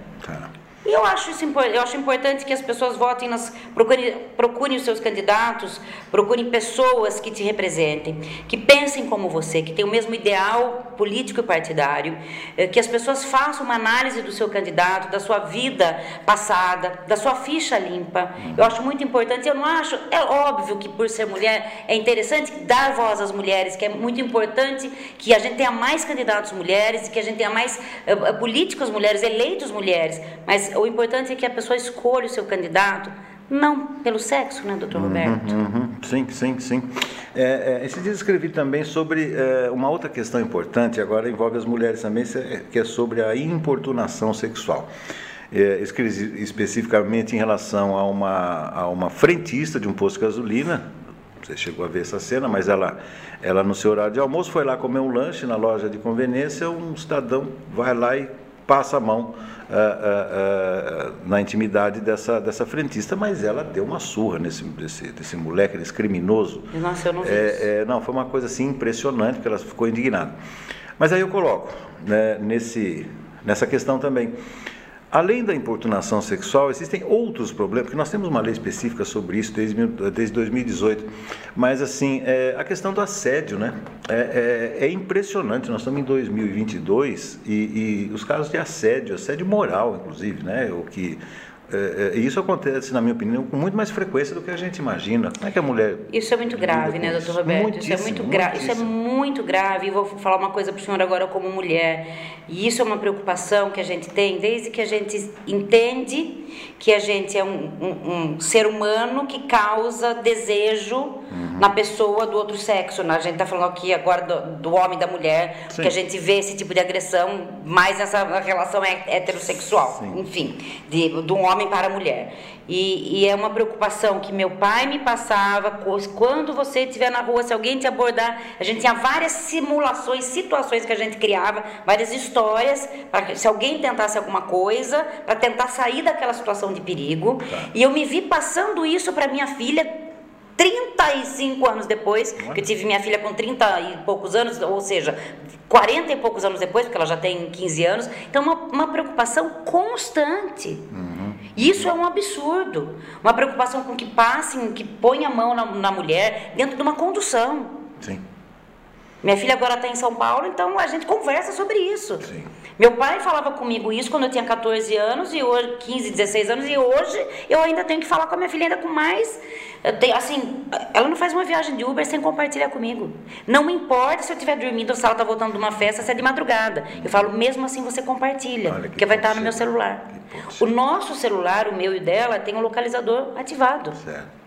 Eu acho, isso, eu acho importante que as pessoas votem, nas, procurem, procurem os seus candidatos, procurem pessoas que te representem, que pensem como você, que tenham o mesmo ideal político e partidário, eh, que as pessoas façam uma análise do seu candidato, da sua vida passada, da sua ficha limpa. Eu acho muito importante, eu não acho, é óbvio que por ser mulher é interessante dar voz às mulheres, que é muito importante que a gente tenha mais candidatos mulheres, que a gente tenha mais uh, políticos mulheres, eleitos mulheres, mas o importante é que a pessoa escolha o seu candidato, não pelo sexo, né, doutor uhum, Roberto? Uhum, sim, sim, sim. É, é, esse dia escrevi também sobre é, uma outra questão importante, agora envolve as mulheres também, que é sobre a importunação sexual. É, escrevi especificamente em relação a uma, a uma frentista de um posto de gasolina, você chegou a ver essa cena, mas ela, ela no seu horário de almoço foi lá comer um lanche na loja de conveniência, um cidadão vai lá e passa a mão uh, uh, uh, na intimidade dessa, dessa frentista, mas ela deu uma surra nesse desse, desse moleque, nesse criminoso. Nossa, eu não vi é, é, Não, foi uma coisa assim impressionante, que ela ficou indignada. Mas aí eu coloco né, nesse, nessa questão também. Além da importunação sexual, existem outros problemas, porque nós temos uma lei específica sobre isso desde, desde 2018. Mas, assim, é, a questão do assédio, né? É, é, é, impressionante. Nós estamos em 2022 e, e os casos de assédio, assédio moral, inclusive, né? O que é, é, isso acontece, na minha opinião, com muito mais frequência do que a gente imagina. Como é que a mulher. Isso é muito grave, né, doutor Roberto? Isso é muito grave. Isso é muito grave. E vou falar uma coisa para o senhor agora, como mulher. E isso é uma preocupação que a gente tem desde que a gente entende que a gente é um, um, um ser humano que causa desejo uhum. na pessoa do outro sexo. Né? A gente está falando aqui agora do, do homem e da mulher, Sim. que a gente vê esse tipo de agressão mais nessa relação heterossexual. Sim. Enfim, de, de um homem para a mulher. E, e, é uma preocupação que meu pai me passava quando você estiver na rua, se alguém te abordar, a gente tinha várias simulações, situações que a gente criava, várias histórias, para se alguém tentasse alguma coisa, para tentar sair daquela situação de perigo. Tá. E eu me vi passando isso para minha filha 35 anos depois, que eu tive minha filha com 30 e poucos anos, ou seja, 40 e poucos anos depois, porque ela já tem 15 anos. Então, uma, uma preocupação constante. Uhum. Isso é um absurdo. Uma preocupação com que passem, que põe a mão na, na mulher dentro de uma condução. Sim. Minha filha agora está em São Paulo, então a gente conversa sobre isso. Sim. Meu pai falava comigo isso quando eu tinha 14 anos, e hoje, 15, 16 anos, e hoje eu ainda tenho que falar com a minha filha ainda com mais. Tenho, assim, ela não faz uma viagem de Uber sem compartilhar comigo. Não me importa se eu estiver dormindo ou se ela está voltando de uma festa, se é de madrugada. Eu falo, mesmo assim você compartilha, porque vai estar no meu celular. O nosso celular, o meu e o dela, tem um localizador ativado. Certo.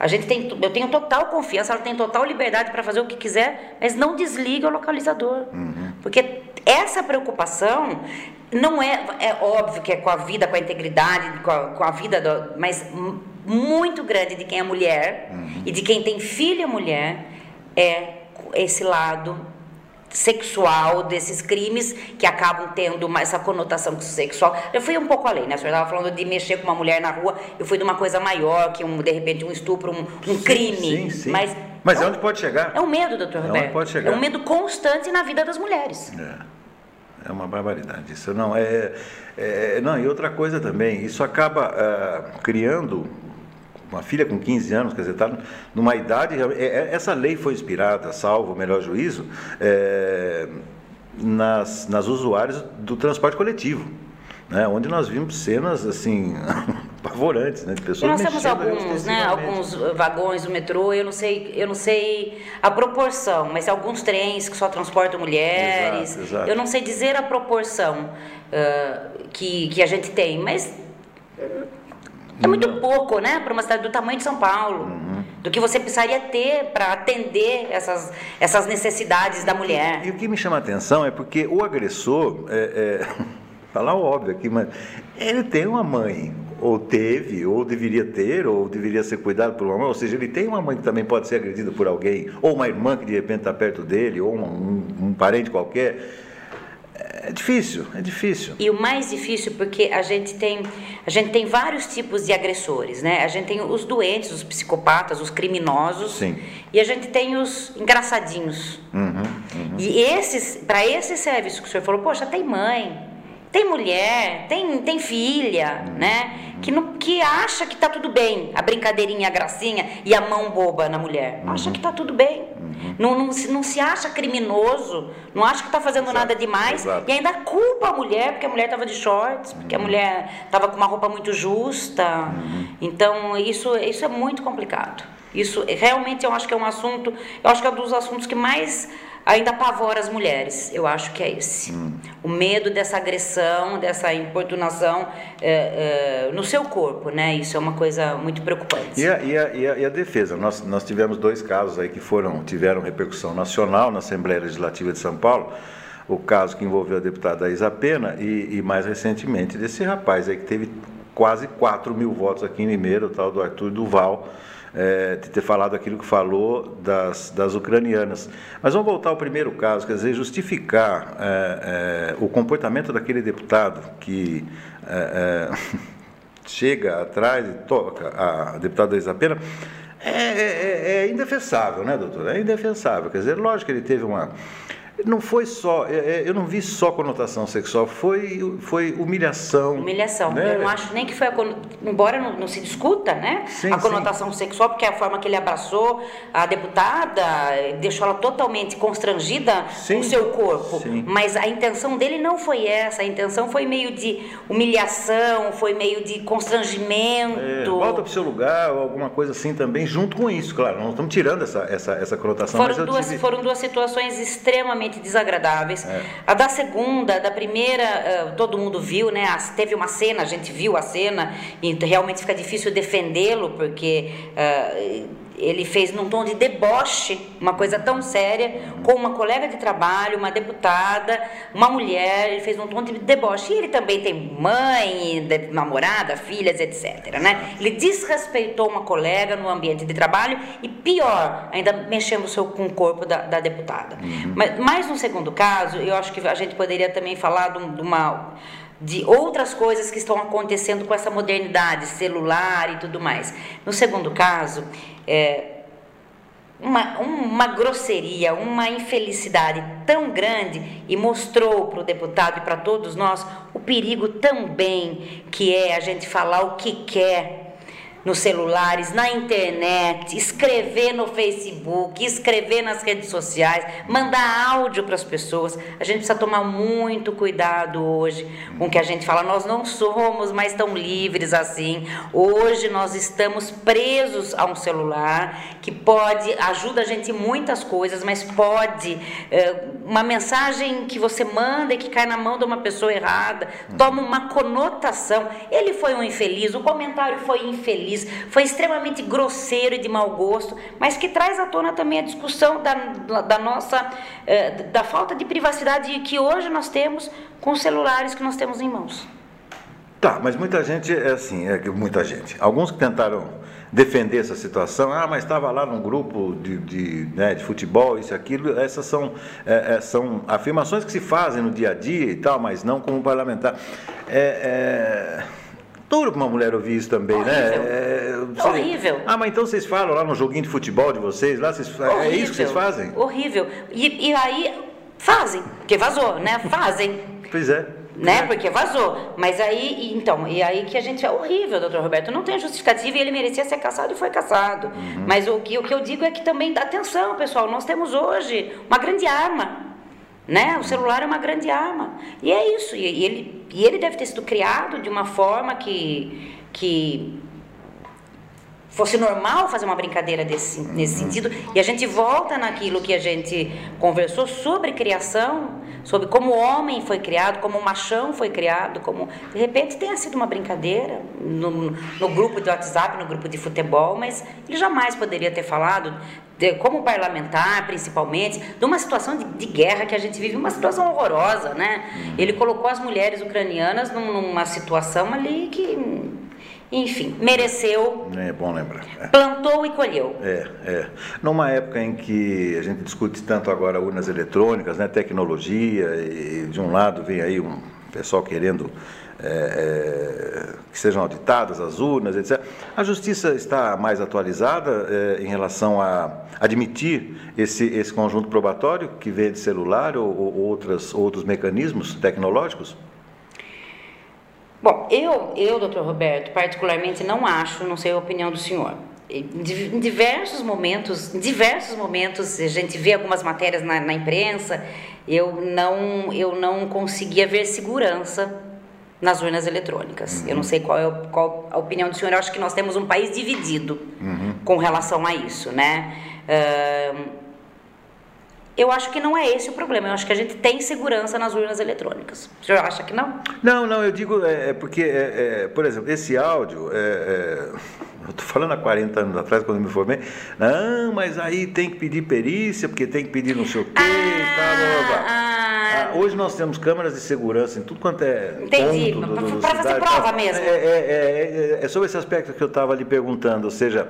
A gente tem, eu tenho total confiança, ela tem total liberdade para fazer o que quiser, mas não desliga o localizador. Uhum. Porque essa preocupação não é, é óbvio que é com a vida, com a integridade, com a, com a vida, do, mas muito grande de quem é mulher uhum. e de quem tem filha mulher é esse lado sexual desses crimes que acabam tendo uma, essa conotação sexual. Eu fui um pouco além, né? A senhora estava falando de mexer com uma mulher na rua, eu fui de uma coisa maior, que um, de repente um estupro, um, um sim, crime. Sim, sim. Mas, mas é onde pode chegar. É um medo, doutor é Roberto. Onde pode chegar. É um medo constante na vida das mulheres. É, é uma barbaridade. Isso não é, é, Não, e outra coisa também, isso acaba uh, criando uma filha com 15 anos, quer dizer, está numa idade. Essa lei foi inspirada, salvo o melhor juízo, é, nas, nas usuárias do transporte coletivo. Né, onde nós vimos cenas assim pavorantes, né, de pessoas e nós temos alguns, né, alguns vagões do metrô, eu não sei, eu não sei a proporção, mas alguns trens que só transportam mulheres, exato, exato. eu não sei dizer a proporção uh, que, que a gente tem, mas é muito pouco, né, para uma cidade do tamanho de São Paulo. Uhum. Do que você precisaria ter para atender essas, essas necessidades da mulher. E, e, o que me chama a atenção é porque o agressor, é, é, falar óbvio aqui, mas ele tem uma mãe, ou teve, ou deveria ter, ou deveria ser cuidado por uma mãe, ou seja, ele tem uma mãe que também pode ser agredida por alguém, ou uma irmã que de repente está perto dele, ou um, um parente qualquer. É difícil, é difícil. E o mais difícil porque a gente tem a gente tem vários tipos de agressores, né? A gente tem os doentes, os psicopatas, os criminosos. Sim. E a gente tem os engraçadinhos. Uhum, uhum. E esses, para esse serviço que o senhor falou, poxa, tem mãe, tem mulher, tem, tem filha, uhum. né? Que, não, que acha que tá tudo bem, a brincadeirinha, a gracinha e a mão boba na mulher. Acha que tá tudo bem. Uhum. Não, não, se, não se acha criminoso, não acha que tá fazendo Exato, nada demais exato. e ainda culpa a mulher, porque a mulher tava de shorts, porque a mulher tava com uma roupa muito justa. Então, isso, isso é muito complicado. Isso realmente eu acho que é um assunto, eu acho que é um dos assuntos que mais ainda apavora as mulheres. Eu acho que é esse. O medo dessa agressão, dessa importunação é, é, no seu corpo, né? Isso é uma coisa muito preocupante. E a, e a, e a, e a defesa? Nós, nós tivemos dois casos aí que foram, tiveram repercussão nacional na Assembleia Legislativa de São Paulo. O caso que envolveu a deputada Isa Pena e, e mais recentemente desse rapaz aí que teve quase 4 mil votos aqui em Limeira, o tal do Arthur Duval, é, de ter falado aquilo que falou das, das ucranianas. Mas vamos voltar ao primeiro caso, quer dizer, justificar é, é, o comportamento daquele deputado que chega atrás e toca a deputada Isabela. É, é, é indefensável, né, doutor? É indefensável. Quer dizer, lógico que ele teve uma não foi só, é, é, eu não vi só conotação sexual, foi, foi humilhação. Humilhação. Né? Eu não acho nem que foi, a, embora não, não, se discuta, né? Sim, a conotação sim. sexual, porque a forma que ele abraçou a deputada deixou ela totalmente constrangida sim, com o seu corpo. Mas a intenção dele não foi essa, a intenção foi meio de humilhação, foi meio de constrangimento. É, volta para o seu lugar, ou alguma coisa assim também, junto com isso, claro. Não estamos tirando essa, essa, essa conotação. Foram, duas, tive... foram duas situações extremamente desagradáveis. É. A da segunda, da primeira, uh, todo mundo viu, né? Teve uma cena, a gente viu a cena e realmente fica difícil defendê-lo porque uh, ele fez num tom de deboche uma coisa tão séria com uma colega de trabalho, uma deputada, uma mulher, ele fez num tom de deboche. E ele também tem mãe, namorada, filhas, etc. Né? Ele desrespeitou uma colega no ambiente de trabalho e pior, ainda mexendo seu, com o corpo da, da deputada. Uhum. Mas, mas no segundo caso, eu acho que a gente poderia também falar de, de uma de outras coisas que estão acontecendo com essa modernidade celular e tudo mais. No segundo caso, é, uma, uma grosseria, uma infelicidade tão grande e mostrou para o deputado e para todos nós o perigo também que é a gente falar o que quer nos celulares, na internet, escrever no Facebook, escrever nas redes sociais, mandar áudio para as pessoas. A gente precisa tomar muito cuidado hoje com o que a gente fala. Nós não somos mais tão livres assim. Hoje nós estamos presos a um celular que pode ajuda a gente em muitas coisas, mas pode é, uma mensagem que você manda e que cai na mão de uma pessoa errada toma uma conotação. Ele foi um infeliz, o comentário foi infeliz foi extremamente grosseiro e de mau gosto, mas que traz à tona também a discussão da, da nossa, eh, da falta de privacidade que hoje nós temos com os celulares que nós temos em mãos. Tá, mas muita gente é assim, é muita gente. Alguns que tentaram defender essa situação, ah, mas estava lá num grupo de, de, né, de futebol, isso e aquilo, essas são, é, é, são afirmações que se fazem no dia a dia e tal, mas não como parlamentar. É, é duro para uma mulher ouvir isso também, Horrível. né? É, Horrível. Ah, mas então vocês falam lá no joguinho de futebol de vocês, lá vocês, é isso que vocês fazem? Horrível. E, e aí fazem, porque vazou, né? Fazem. pois é. Né? É. Porque vazou. Mas aí, então, e aí que a gente é horrível, doutor Roberto. Não tem justificativa e ele merecia ser caçado e foi caçado. Uhum. Mas o que, o que eu digo é que também, atenção, pessoal, nós temos hoje uma grande arma né? O celular é uma grande arma. E é isso. E, ele, e ele deve ter sido criado de uma forma que, que fosse normal fazer uma brincadeira desse, nesse uhum. sentido. E a gente volta naquilo que a gente conversou sobre criação, sobre como o homem foi criado, como o machão foi criado, como de repente tenha sido uma brincadeira no, no grupo de WhatsApp, no grupo de futebol, mas ele jamais poderia ter falado de, como parlamentar, principalmente, de uma situação de, de, guerra que a gente vive, uma situação horrorosa, né? Uhum. Ele colocou as mulheres ucranianas numa situação ali que, enfim, mereceu. É bom lembrar. É. Plantou e colheu. É, é. Numa época em que a gente discute tanto agora urnas eletrônicas, né, tecnologia, e de um lado vem aí um pessoal querendo é, é, que sejam auditadas as urnas, etc. A justiça está mais atualizada é, em relação a admitir esse, esse conjunto probatório que vem de celular ou, ou outras, outros mecanismos tecnológicos? Bom, eu, eu, doutor Roberto, particularmente não acho, não sei a opinião do senhor. Em diversos momentos, em diversos momentos, a gente vê algumas matérias na, na imprensa, eu não, eu não conseguia ver segurança nas urnas eletrônicas. Uhum. Eu não sei qual é qual a opinião do senhor. Eu acho que nós temos um país dividido uhum. com relação a isso, né? Uh, eu acho que não é esse o problema. Eu acho que a gente tem segurança nas urnas eletrônicas. O senhor acha que não? Não, não. Eu digo é, é porque, é, é, por exemplo, esse áudio, é, é eu estou falando há 40 anos atrás, quando eu me formei, não, mas aí tem que pedir perícia, porque tem que pedir não sei o quê, ah, tal, blá, blá. Ah, hoje nós temos câmeras de segurança em tudo quanto é. Entendi, para fazer prova mesmo. É, é, é, é, sobre esse aspecto que eu estava lhe perguntando, ou seja.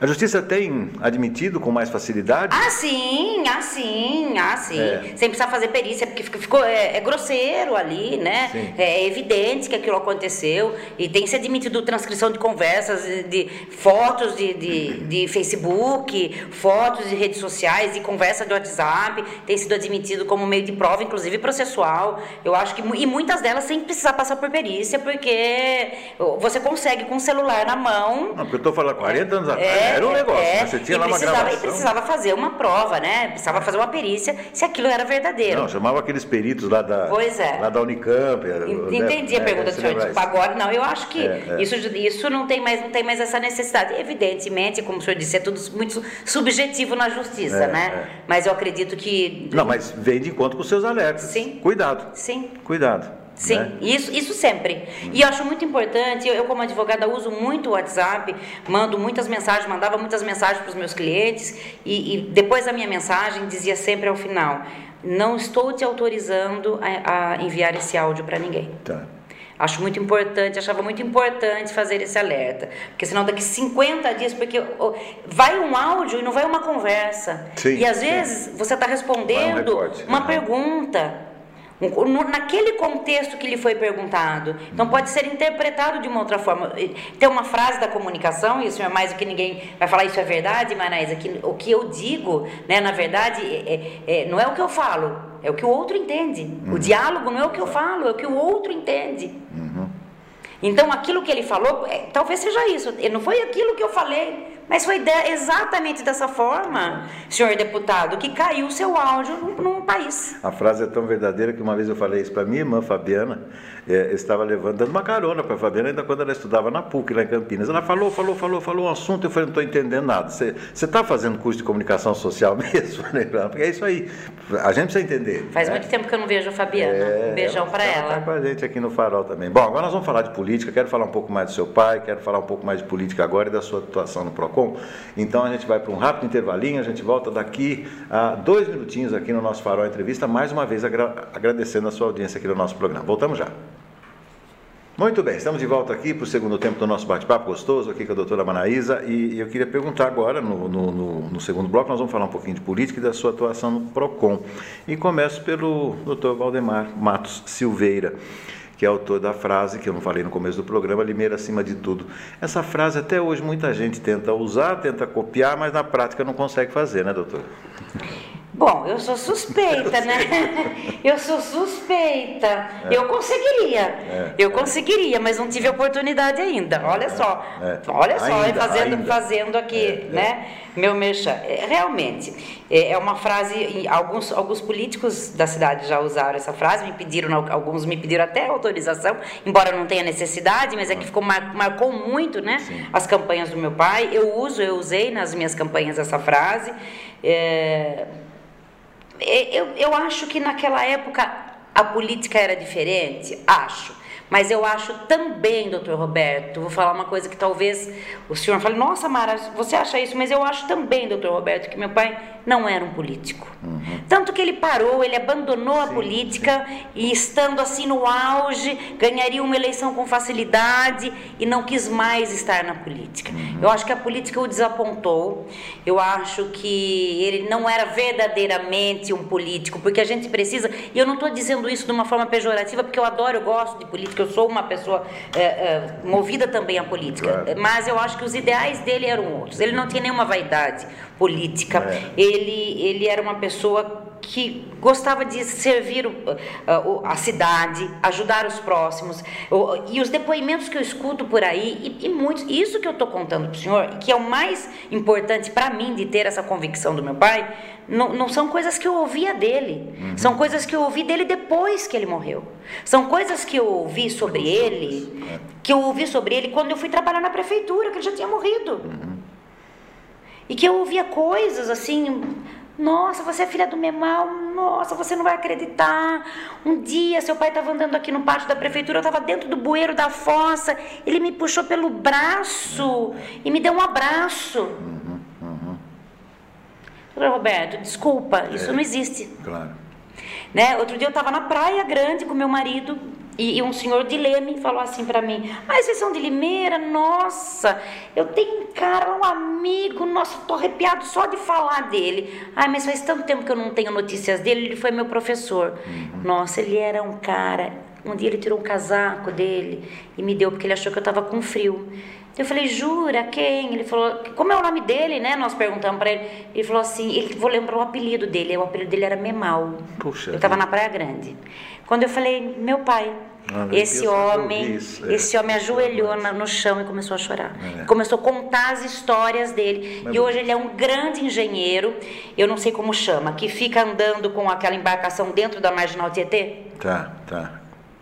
A justiça tem admitido com mais facilidade? Ah, sim, ah, sim, ah, sim. É. Sem precisar fazer perícia, porque ficou, é, é grosseiro ali, né? Sim. É evidente que aquilo aconteceu e tem se admitido transcrição de conversas, de fotos de, de, de Facebook, fotos de redes sociais, de conversa de WhatsApp, tem sido admitido como meio de prova, inclusive processual. Eu acho que, e muitas delas sem precisar passar por perícia, porque você consegue com o celular na mão. Não, porque eu estou falando 40 anos atrás. É, era um negócio, é, você tinha lá uma gravação. E precisava fazer uma prova, né? Precisava fazer uma perícia se aquilo era verdadeiro. Não, chamava aqueles peritos lá da, pois é. lá da Unicamp. Entendi né? a pergunta do senhor. Tipo, agora, não, eu acho que é, é. Isso, isso não, tem mais, não tem mais essa necessidade. Evidentemente, como o senhor disse, é tudo muito subjetivo na justiça, né? Mas eu acredito que... Não, mas vem de encontro com os seus alertas. Sim. Cuidado. Sim. Cuidado. Sim, né? isso, isso sempre. E eu acho muito importante, eu, eu, como advogada uso muito o WhatsApp, mando muitas mensagens, mandava muitas mensagens para os meus clientes e, e, depois da minha mensagem dizia sempre ao final, não estou te autorizando a, a enviar esse áudio para ninguém. Tá. Acho muito importante, achava muito importante fazer esse alerta. Porque senão daqui 50 dias, porque vai um áudio e não vai uma conversa. Sim, e às vezes você está respondendo um uma uhum. pergunta naquele contexto que lhe foi perguntado. Então pode ser interpretado de uma outra forma. Tem uma frase da comunicação, e o senhor mais do que ninguém vai falar, isso é verdade, Manaísa, que o que eu digo, né, na verdade, é, é, é, não é o que eu falo, é o que o outro entende. Uhum. O diálogo não é o que eu falo, é o que o outro entende. Uhum. Então aquilo que ele falou, é, talvez seja isso. Não foi aquilo que eu falei, mas foi exatamente dessa forma, senhor deputado, que caiu o seu áudio num, num, país. A frase é tão verdadeira que uma vez eu falei isso para minha irmã Fabiana, é, estava levando, dando uma carona para a Fabiana, ainda quando ela estudava na PUC, lá em Campinas. Ela falou, falou, falou, falou um assunto, eu falei, não estou entendendo nada. Você está fazendo curso de comunicação social mesmo? Porque é isso aí, a gente precisa entender. Faz né? muito tempo que eu não vejo a Fabiana. É, um beijão para ela. Está com a gente aqui no Farol também. Bom, agora nós vamos falar de política, quero falar um pouco mais do seu pai, quero falar um pouco mais de política agora e da sua atuação no PROCON. Então a gente vai para um rápido intervalinho, a gente volta daqui a dois minutinhos aqui no nosso Farol Entrevista, mais uma vez agra agradecendo a sua audiência aqui no nosso programa. Voltamos já. Muito bem, estamos de volta aqui para o segundo tempo do nosso bate-papo gostoso aqui com a doutora Manaísa e eu queria perguntar agora, no, no, no, segundo bloco, nós vamos falar um pouquinho de política e da sua atuação no PROCON. E começo pelo doutor Valdemar Matos Silveira, que é autor da frase que eu não falei no começo do programa, Limeira acima de tudo. Essa frase até hoje muita gente tenta usar, tenta copiar, mas na prática não consegue fazer, né, doutor? Bom, eu sou suspeita, né? Eu sou suspeita. É. Eu conseguiria. É. Eu conseguiria, mas não tive oportunidade ainda. Olha só. É. Olha só, ainda, fazendo, ainda. fazendo aqui, é, é. né? Meu mexa. Realmente, é uma frase. Alguns, alguns políticos da cidade já usaram essa frase, me pediram, alguns me pediram até autorização, embora não tenha necessidade, mas é que ficou, marcou muito, né? Sim. As campanhas do meu pai. Eu uso, eu usei nas minhas campanhas essa frase. É, eu, eu acho que naquela época a política era diferente, acho. Mas eu acho também, doutor Roberto, vou falar uma coisa que talvez o senhor fale, nossa, Mara, você acha isso? Mas eu acho também, doutor Roberto, que meu pai não era um político. Uhum. Tanto que ele parou, ele abandonou sim, a política sim. e estando assim no auge, ganharia uma eleição com facilidade e não quis mais estar na política. Uhum. Eu acho que a política o desapontou. Eu acho que ele não era verdadeiramente um político, porque a gente precisa, e eu não estou dizendo isso de uma forma pejorativa, porque eu adoro, eu gosto de política, eu sou uma pessoa é, é, movida também à política, claro. mas eu acho que os ideais dele eram outros. Ele não tinha nenhuma vaidade política. É. Ele, ele era uma pessoa que gostava de servir a cidade, ajudar os próximos. E os depoimentos que eu escuto por aí, e, e muitos, isso que eu estou contando para o senhor, que é o mais importante para mim de ter essa convicção do meu pai, não, não são coisas que eu ouvia dele, uhum. são coisas que eu ouvi dele depois que ele morreu. São coisas que eu ouvi sobre ele, é. que eu ouvi sobre ele quando eu fui trabalhar na prefeitura, que ele já tinha morrido. Uhum. E que eu ouvia coisas assim, nossa, você é filha do Memal, nossa, você não vai acreditar. Um dia seu pai estava andando aqui no pátio da prefeitura, eu estava dentro do bueiro da fossa, ele me puxou pelo braço e me deu um abraço. Uhum, uhum. Roberto, desculpa, isso é, não existe. Claro. Né? Outro dia eu estava na praia grande com meu marido, e, e um senhor de Leme falou assim para mim: Ah, vocês são de Limeira? Nossa, eu tenho um cara, um amigo, nossa, tô arrepiado só de falar dele. Ai, mas faz tanto tempo que eu não tenho notícias dele, ele foi meu professor. Uhum. Nossa, ele era um cara. Um dia ele tirou um casaco dele e me deu porque ele achou que eu estava com frio. Eu falei, jura? Quem? Ele falou, como é o nome dele, né? Nós perguntamos para ele. Ele falou assim, ele vou lembrar o apelido dele. O apelido dele era Memal. Puxa. Eu estava na Praia Grande. Quando eu falei, meu pai, ah, esse homem, é. esse homem ajoelhou no chão e começou a chorar. É. Começou a contar as histórias dele. Mas... E hoje ele é um grande engenheiro, eu não sei como chama, que fica andando com aquela embarcação dentro da marginal Tietê. Tá, tá.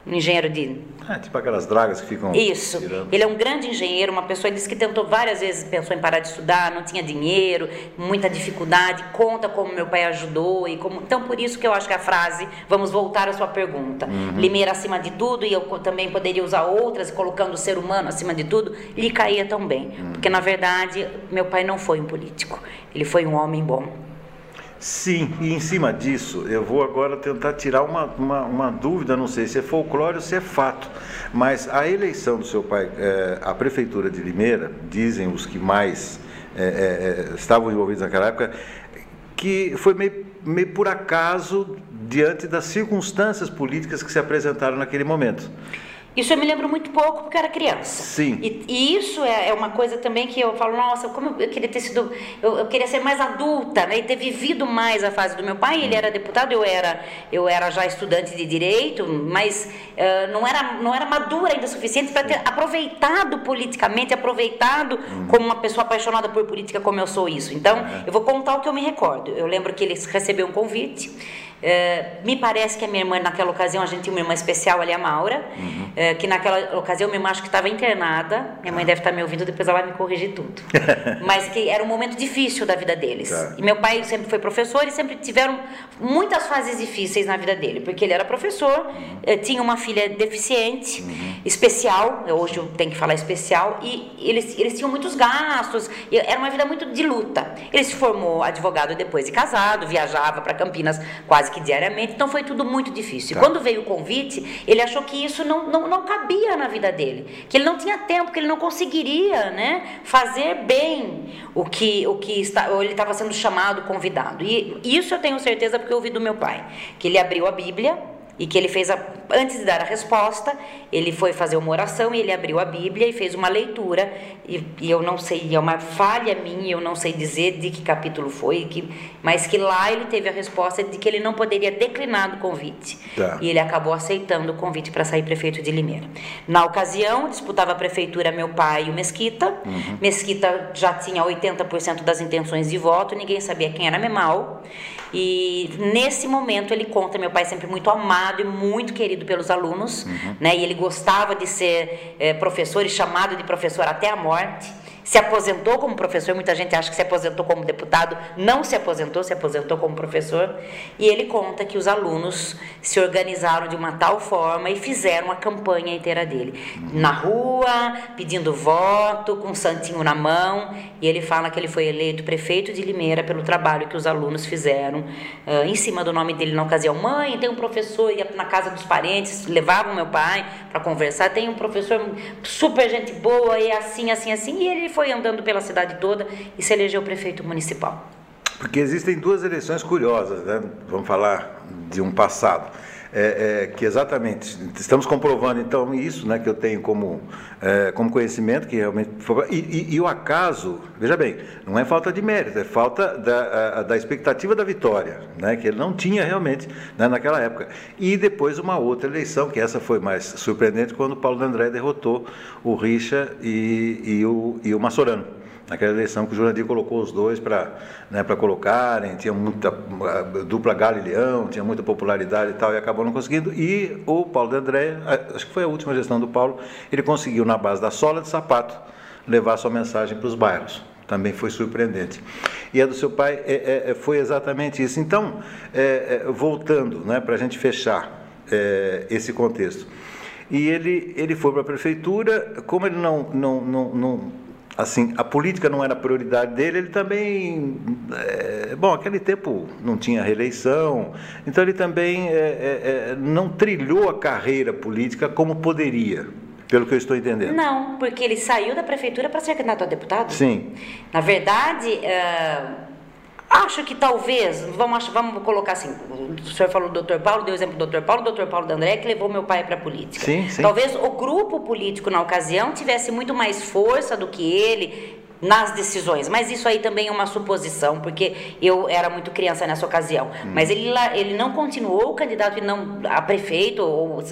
Um engenheiro de é, tipo aquelas dragas que ficam. Isso. Tirando. Ele é um grande engenheiro, uma pessoa, ele disse que tentou várias vezes, pensou em parar de estudar, não tinha dinheiro, muita dificuldade, conta como meu pai ajudou e como. Então, por isso que eu acho que a frase, vamos voltar à sua pergunta. Uhum. Limeira acima de tudo, e eu também poderia usar outras, colocando o ser humano acima de tudo, lhe caía tão bem. Uhum. Porque, na verdade, meu pai não foi um político, ele foi um homem bom. Sim, e em cima disso, eu vou agora tentar tirar uma, uma, uma, dúvida, não sei se é folclore ou se é fato, mas a eleição do seu pai, é, a prefeitura de Limeira, dizem os que mais é, é, estavam envolvidos naquela época, que foi meio, meio por acaso diante das circunstâncias políticas que se apresentaram naquele momento. Isso eu me lembro muito pouco porque eu era criança. Sim. E, e isso é, é, uma coisa também que eu falo, nossa, como eu, eu queria ter sido, eu, eu, queria ser mais adulta, né? E ter vivido mais a fase do meu pai. Ele era deputado, eu era, eu era já estudante de direito, mas uh, não era, não era madura ainda o suficiente para ter aproveitado politicamente, aproveitado hum. como uma pessoa apaixonada por política como eu sou isso. Então, eu vou contar o que eu me recordo. Eu lembro que ele recebeu um convite. É, me parece que a minha irmã, naquela ocasião, a gente tinha uma irmã especial ali, a Maura, uhum. é, que naquela ocasião minha irmã acho que estava internada. Minha mãe ah. deve estar tá me ouvindo, depois ela vai me corrigir tudo. Mas que era um momento difícil da vida deles. Tá. E meu pai sempre foi professor e sempre tiveram muitas fases difíceis na vida dele, porque ele era professor, uhum. Eh, tinha uma filha deficiente, uhum. especial, hoje eu tenho que falar especial, e eles, eles tinham muitos gastos, era uma vida muito de luta. Ele se formou advogado depois de casado, viajava para Campinas quase quase que diariamente, então foi tudo muito difícil. Tá. E quando veio o convite, ele achou que isso não, não, não cabia na vida dele, que ele não tinha tempo, que ele não conseguiria né, fazer bem o que, o que está, ele estava sendo chamado, convidado. E isso eu tenho certeza porque eu ouvi do meu pai, que ele abriu a Bíblia e que ele fez a, antes de dar a resposta, ele foi fazer uma oração e ele abriu a Bíblia e fez uma leitura e, e eu não sei, é uma falha minha, eu não sei dizer de que capítulo foi, que, mas que lá ele teve a resposta de que ele não poderia declinar do convite tá. e ele acabou aceitando o convite para sair prefeito de Limeira. Na ocasião disputava a prefeitura meu pai e o Mesquita. Uhum. Mesquita já tinha 80% das intenções de voto, ninguém sabia quem era Memal. E nesse momento ele conta, meu pai sempre muito amado e muito querido pelos alunos, uhum. né? E ele gostava de ser é, professor e chamado de professor até a morte se aposentou como professor, muita gente acha que se aposentou como deputado, não se aposentou, se aposentou como professor, e ele conta que os alunos se organizaram de uma tal forma e fizeram a campanha inteira dele, na rua, pedindo voto, com um santinho na mão, e ele fala que ele foi eleito prefeito de Limeira pelo trabalho que os alunos fizeram, uh, em cima do nome dele na ocasião, mãe, tem um professor, ia na casa dos parentes, levavam meu pai para conversar, tem um professor super gente boa, e assim, assim, assim, e ele foi andando pela cidade toda e se elegeu prefeito municipal. Porque existem duas eleições curiosas, né? vamos falar de um passado. É, é, que exatamente estamos comprovando então isso, né, que eu tenho como é, como conhecimento que realmente e, e, e, o acaso, veja bem, não é falta de mérito, é falta da, a, da expectativa da vitória, né, que ele não tinha realmente né, naquela época. E depois uma outra eleição, que essa foi mais surpreendente, quando Paulo André derrotou o Richa e, e o, e o Massorano naquela eleição que o Jurandir colocou os dois para né, colocarem, tinha muita dupla Galileão, tinha muita popularidade e tal, e acabou não conseguindo. E o Paulo de André, acho que foi a última gestão do Paulo, ele conseguiu, na base da sola de sapato, levar sua mensagem para os bairros. Também foi surpreendente. E a do seu pai é, é, é foi exatamente isso. Então, é, é voltando né, para a gente fechar é, esse contexto. E ele, ele foi para a prefeitura, como ele não, não, não, não assim, a política não era prioridade dele, ele também, é, bom, aquele tempo não tinha reeleição, então ele também é, é, é, não trilhou a carreira política como poderia. Pelo que eu estou entendendo. Não, porque ele saiu da prefeitura para ser candidato a deputado. Sim. Na verdade, uh Acho que talvez, vamos, vamos colocar assim, o senhor falou do Dr. Paulo, deu o exemplo do Dr. Paulo, o Dr. Paulo D'André que levou meu pai para a política. Sim, sim. Talvez o grupo político na ocasião tivesse muito mais força do que ele, nas decisões. Mas isso aí também é uma suposição, porque eu era muito criança nessa ocasião. Hum. Mas ele, ele não continuou candidato e não a prefeito ou,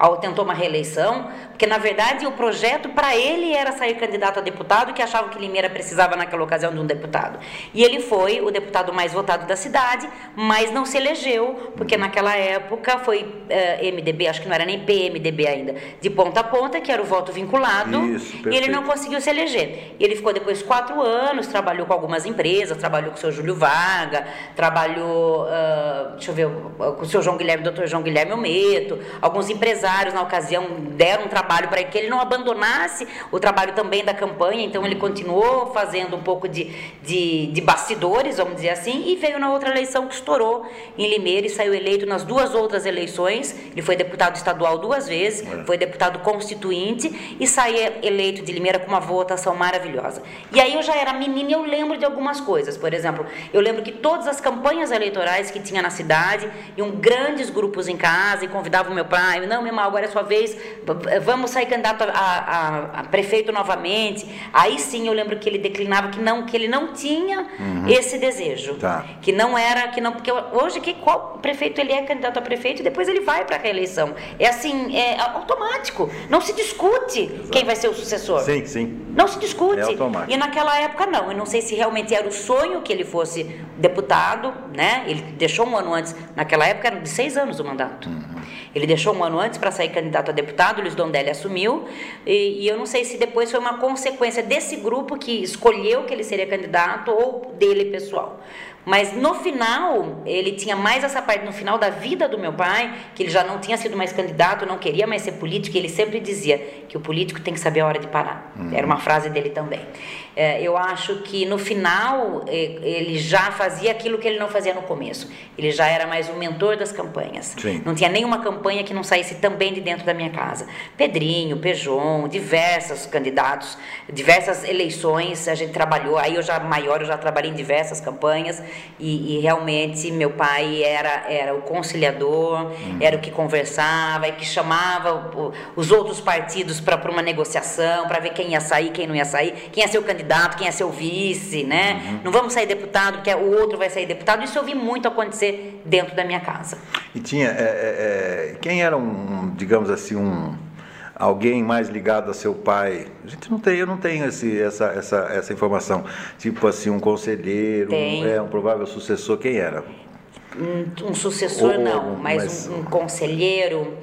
ou tentou uma reeleição, porque na verdade o projeto para ele era sair candidato a deputado, que achava que Limeira precisava naquela ocasião de um deputado. E ele foi o deputado mais votado da cidade, mas não se elegeu, porque naquela época foi uh, eh, MDB, acho que não era nem PMDB ainda, de ponta a ponta, que era o voto vinculado, Isso, e ele não conseguiu se eleger. E ele ficou depois quatro anos, trabalhou com algumas empresas, trabalhou com o seu Júlio Varga, trabalhou, uh, deixa eu ver, com o seu João Guilherme, doutor João Guilherme Ometo, alguns empresários na ocasião deram um trabalho para que ele não abandonasse o trabalho também da campanha, então ele continuou fazendo um pouco de, de, de bastidores, vamos dizer assim, e veio na outra eleição que estourou em Limeira e saiu eleito nas duas outras eleições, ele foi deputado estadual duas vezes, é. foi deputado constituinte e saiu eleito de Limeira com uma votação maravilhosa. E aí eu já era menina e eu lembro de algumas coisas. Por exemplo, eu lembro que todas as campanhas eleitorais que tinha na cidade, iam grandes grupos em casa e convidavam meu pai, não, meu irmão, agora é sua vez, vamos sair candidato a, a, a, prefeito novamente. Aí sim eu lembro que ele declinava que não, que ele não tinha uhum. esse desejo. Tá. Que não era, que não, porque hoje que qual prefeito ele é candidato a prefeito e depois ele vai para a reeleição. É assim, é automático. Não se discute Exato. quem vai ser o sucessor. Sim, sim. Não se discute. É automático. E naquela época não. Eu não sei se realmente era o sonho que ele fosse deputado, né? Ele deixou um ano antes. Naquela época era de seis anos o mandato. Uhum. Ele deixou um ano antes para sair candidato a deputado. Luiz Dondelli assumiu. E, e eu não sei se depois foi uma consequência desse grupo que escolheu que ele seria candidato ou dele pessoal. Mas no final, ele tinha mais essa parte, no final da vida do meu pai, que ele já não tinha sido mais candidato, não queria mais ser político, e ele sempre dizia que o político tem que saber a hora de parar. Uhum. Era uma frase dele também. É, eu acho que no final ele já fazia aquilo que ele não fazia no começo. Ele já era mais o mentor das campanhas. Sim. Não tinha nenhuma campanha que não saísse também de dentro da minha casa. Pedrinho, Pejon, diversos candidatos, diversas eleições a gente trabalhou. Aí eu já maior, eu já trabalhei em diversas campanhas e, e realmente meu pai era era o conciliador, uhum. era o que conversava e que chamava os outros partidos para uma negociação, para ver quem ia sair, quem não ia sair, quem ia ser o candidato candidato, quem é seu vice, né? Uhum. Não vamos sair deputado porque o outro vai sair deputado. Isso eu vi muito acontecer dentro da minha casa. E tinha, é, é, é quem era um, digamos assim, um alguém mais ligado a seu pai? A gente não tem, eu não tenho esse, essa, essa, essa informação. Tipo assim, um conselheiro, um, é, um provável sucessor, quem era? Um, um sucessor Ou, não, mas, mas um, um conselheiro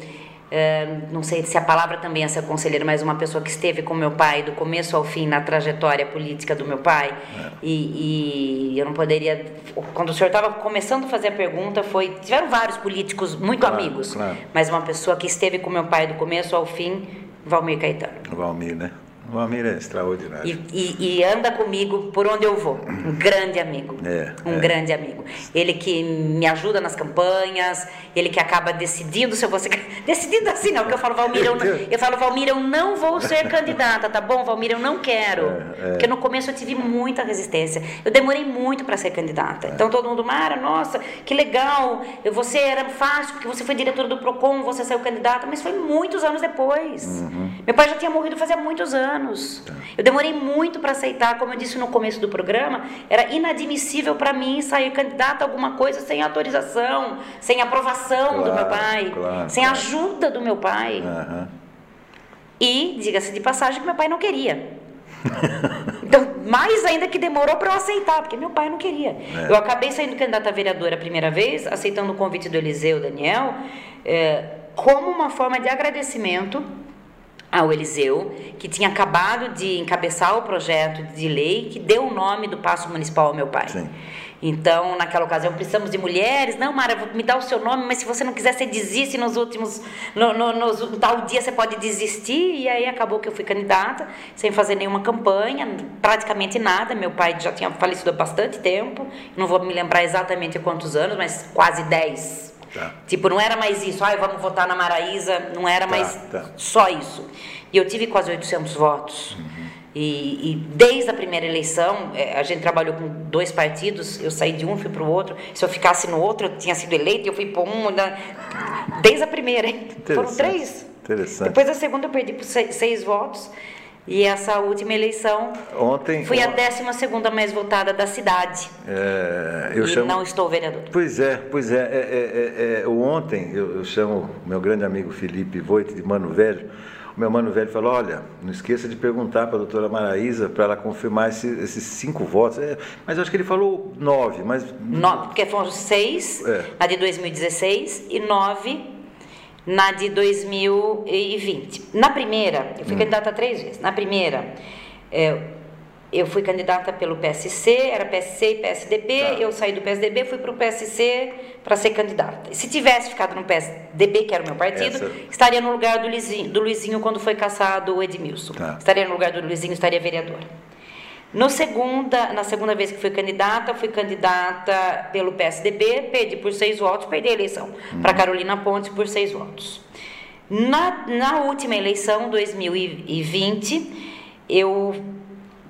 não sei se a palavra também é ser conselheiro, mas uma pessoa que esteve com meu pai do começo ao fim na trajetória política do meu pai. É. E, e, eu não poderia. Quando o senhor estava começando a fazer a pergunta, foi. Tiveram vários políticos muito claro, amigos, claro. mas uma pessoa que esteve com meu pai do começo ao fim, Valmir Caetano. Valmir, né? O é extraordinário. E, e, e, anda comigo por onde eu vou. Um grande amigo. É, um é. grande amigo. Ele que me ajuda nas campanhas, ele que acaba decidindo se eu vou ser. Decidindo assim, não, porque eu falo, Valmir, eu, não, eu falo, Valmir, eu não vou ser candidata, tá bom, Valmir, eu não quero. É, é. porque no começo eu tive muita resistência. Eu demorei muito para ser candidata. Então todo mundo, Mara, nossa, que legal. Você era fácil, porque você foi diretora do PROCON, você saiu candidata, mas foi muitos anos depois. Uhum. Meu pai já tinha morrido fazia muitos anos anos. Tá. Eu demorei muito para aceitar, como eu disse no começo do programa, era inadmissível para mim sair candidata a alguma coisa sem autorização, sem aprovação claro, do meu pai, claro, sem claro. ajuda do meu pai. Uhum. E, diga-se de passagem, que meu pai não queria. então, mais ainda que demorou para eu aceitar, porque meu pai não queria. É. Eu acabei saindo candidata a vereadora a primeira vez, aceitando o convite do Eliseu Daniel, é, como uma forma de agradecimento ao Eliseu, que tinha acabado de encabeçar o projeto de lei que deu o nome do Paço Municipal ao meu pai. Sim. Então, naquela ocasião, precisamos de mulheres. Não, Mara, me dá o seu nome, mas se você não quiser, você desiste nos últimos. No, no, no, tal dia você pode desistir. E aí acabou que eu fui candidata, sem fazer nenhuma campanha, praticamente nada. Meu pai já tinha falecido há bastante tempo. Não vou me lembrar exatamente quantos anos, mas quase 10 Tá. Tipo, não era mais isso, ai, vamos votar na Maraísa, não era tá, mais tá. só isso. E eu tive quase 800 votos. Uhum. E, e, desde a primeira eleição, é, a gente trabalhou com dois partidos, eu saí de um, fui para o outro. Se eu ficasse no outro, eu tinha sido eleito, eu fui para um. Desde a primeira, hein? Foram três. Interessante. Depois da segunda, eu perdi por seis, seis votos. E essa última eleição ontem fui a 12 segunda mais votada da cidade. É, eu e chamo... não estou vereador. Pois é, pois é. é, é, é, é ontem eu, eu, chamo meu grande amigo Felipe Voit de Mano Velho. O meu mano velho falou: olha, não esqueça de perguntar para a doutora Maraísa para ela confirmar esse, esses cinco votos. É, mas eu acho que ele falou nove, mas. Nove, porque foram seis na de 2016 e nove na de 2020. Na primeira, eu fui hum. candidata três vezes. Na primeira, é, eu fui candidata pelo PSC, era PSC e PSDB, tá. eu saí do PSDB, fui para o PSC para ser candidata. Se tivesse ficado no PSDB, que era o meu partido, Essa... estaria no lugar do Luizinho, do Luizinho quando foi caçado o Edmilson. Tá. Estaria no lugar do Luizinho, estaria vereadora. No segunda, na segunda vez que fui candidata, fui candidata pelo PSDB, perdi por seis votos, perdi a eleição uhum. para Carolina Pontes por seis votos. Na, na última eleição, 2020, eu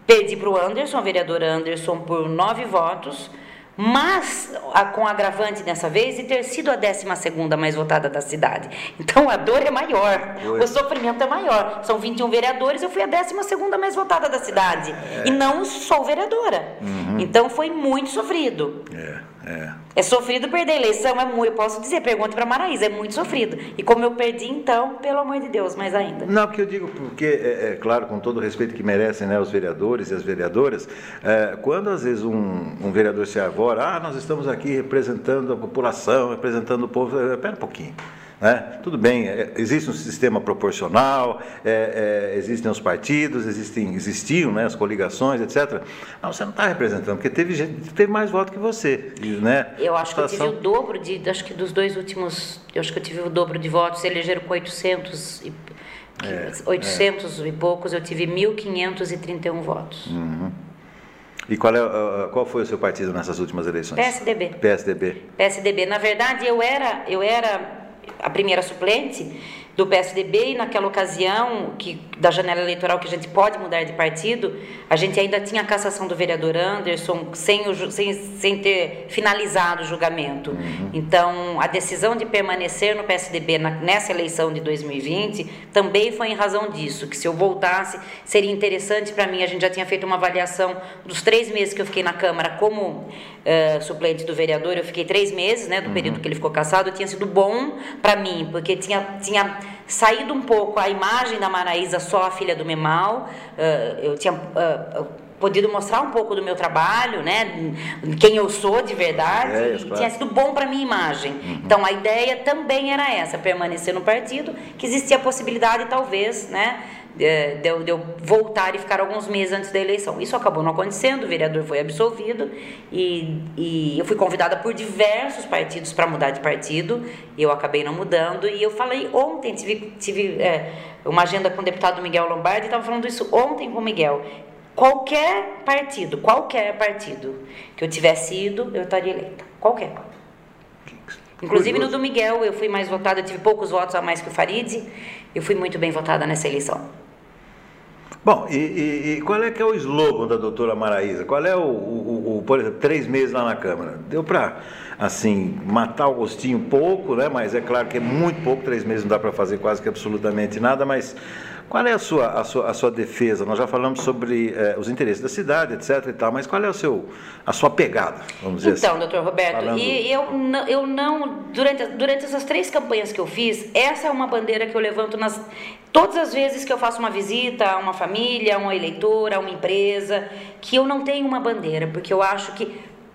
Perdi para o Anderson, vereador Anderson, por nove votos mas a, com agravante dessa vez de ter sido a 12 mais votada da cidade. Então a dor é maior, Oi. o sofrimento é maior. São 21 vereadores, eu fui a 12 mais votada da cidade. É. E não sou vereadora. Uhum. Então foi muito sofrido. É. É. é sofrido perder a eleição, é muito, eu posso dizer, pergunte para Maraísa, é muito sofrido. E como eu perdi, então, pelo amor de Deus, mais ainda. Não, porque eu digo, porque, é, é claro, com todo o respeito que merecem né, os vereadores e as vereadoras, é, quando às vezes um, um, vereador se arvora, ah, nós estamos aqui representando a população, representando o povo, espera um pouquinho. Né? Tudo bem, é, existe um sistema proporcional, é, é, existem os partidos, existem, existiam né, as coligações, etc. Mas você não está representando, porque teve gente que teve mais voto que você. Né? Eu acho situação... que eu tive o dobro de, acho que dos dois últimos, eu acho que eu tive o dobro de votos, elegeram com 800 e, é, 800 é. e poucos, eu tive 1.531 votos. Uhum. E qual, é, qual foi o seu partido nessas últimas eleições? PSDB. PSDB. PSDB. Na verdade, eu era, eu era a primeira suplente do PSDB e naquela ocasião que da janela eleitoral que a gente pode mudar de partido, a gente ainda tinha a cassação do vereador Anderson sem, o, sem, sem ter finalizado o julgamento. Uhum. Então, a decisão de permanecer no PSDB na, nessa eleição de 2020 também foi em razão disso, que se eu voltasse seria interessante para mim. A gente já tinha feito uma avaliação dos três meses que eu fiquei na Câmara como uh, suplente do vereador, eu fiquei três meses, né, do uhum. período que ele ficou cassado, tinha sido bom para mim, porque tinha, tinha saído um pouco a imagem da Maraísa só a filha do Memal, uh, eu tinha uh, podido mostrar um pouco do meu trabalho, né, quem eu sou de verdade, é, claro. tinha sido bom para minha imagem. Uhum. Então a ideia também era essa, permanecer no partido, que existia a possibilidade talvez, né, de, de, eu, de, eu, voltar e ficar alguns meses antes da eleição. Isso acabou não acontecendo, o vereador foi absolvido e, e eu fui convidada por diversos partidos para mudar de partido e eu acabei não mudando. E eu falei ontem, tive, tive é, uma agenda com o deputado Miguel Lombardi e estava falando isso ontem com o Miguel. Qualquer partido, qualquer partido que eu tivesse ido, eu estaria eleita. Qualquer. Inclusive no do Miguel, eu fui mais votada, eu tive poucos votos a mais que o Farid, eu fui muito bem votada nessa eleição. Bom, e, e, e, qual é que é o slogan da doutora Maraísa? Qual é o, o, o por exemplo, três meses lá na Câmara? Deu para, assim, matar o gostinho pouco, né? Mas é claro que é muito pouco, três meses não dá para fazer quase que absolutamente nada, mas qual é a sua, a sua, a sua defesa? Nós já falamos sobre eh, os interesses da cidade, etc. e tal, mas qual é o seu, a sua pegada, vamos dizer então, assim? Então, doutor Roberto, Falando... e eu, não, eu não, durante, durante essas três campanhas que eu fiz, essa é uma bandeira que eu levanto nas, todas as vezes que eu faço uma visita a uma família, a uma eleitora, a uma empresa, que eu não tenho uma bandeira, porque eu acho que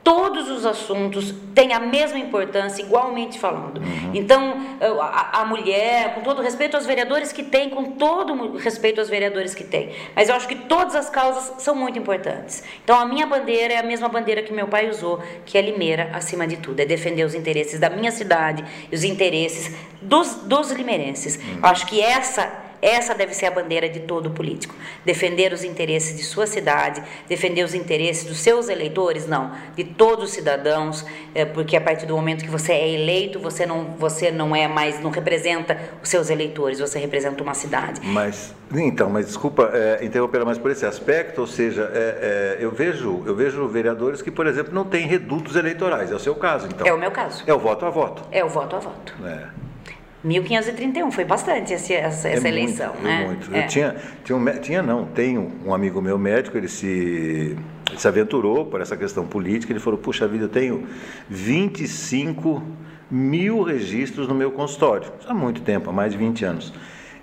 todos os assuntos têm a mesma importância, igualmente falando. Uhum. Então, a, a, mulher, com todo respeito aos vereadores que tem, com todo respeito aos vereadores que tem, mas eu acho que todas as causas são muito importantes. Então, a minha bandeira é a mesma bandeira que meu pai usou, que é Limeira acima de tudo, é defender os interesses da minha cidade e os interesses dos, dos limeirenses. Uhum. Acho que essa essa deve ser a bandeira de todo político. Defender os interesses de sua cidade, defender os interesses dos seus eleitores, não, de todos os cidadãos, é, porque a partir do momento que você é eleito, você não, você não é mais, não representa os seus eleitores, você representa uma cidade. Mas, então, mas desculpa é, interromper, mas por esse aspecto, ou seja, é, é, eu vejo, eu vejo vereadores que, por exemplo, não têm redutos eleitorais. É o seu caso, então? É o meu caso. É o voto a voto. É o voto a voto. É. 1531, foi bastante essa, essa, é eleição, muito, né? Muito. É. Eu tinha, tinha, um, tinha, não, tenho um amigo meu médico, ele se, ele se aventurou por essa questão política, ele falou, puxa vida, eu tenho 25 mil registros no meu consultório, há muito tempo, há mais de 20 anos.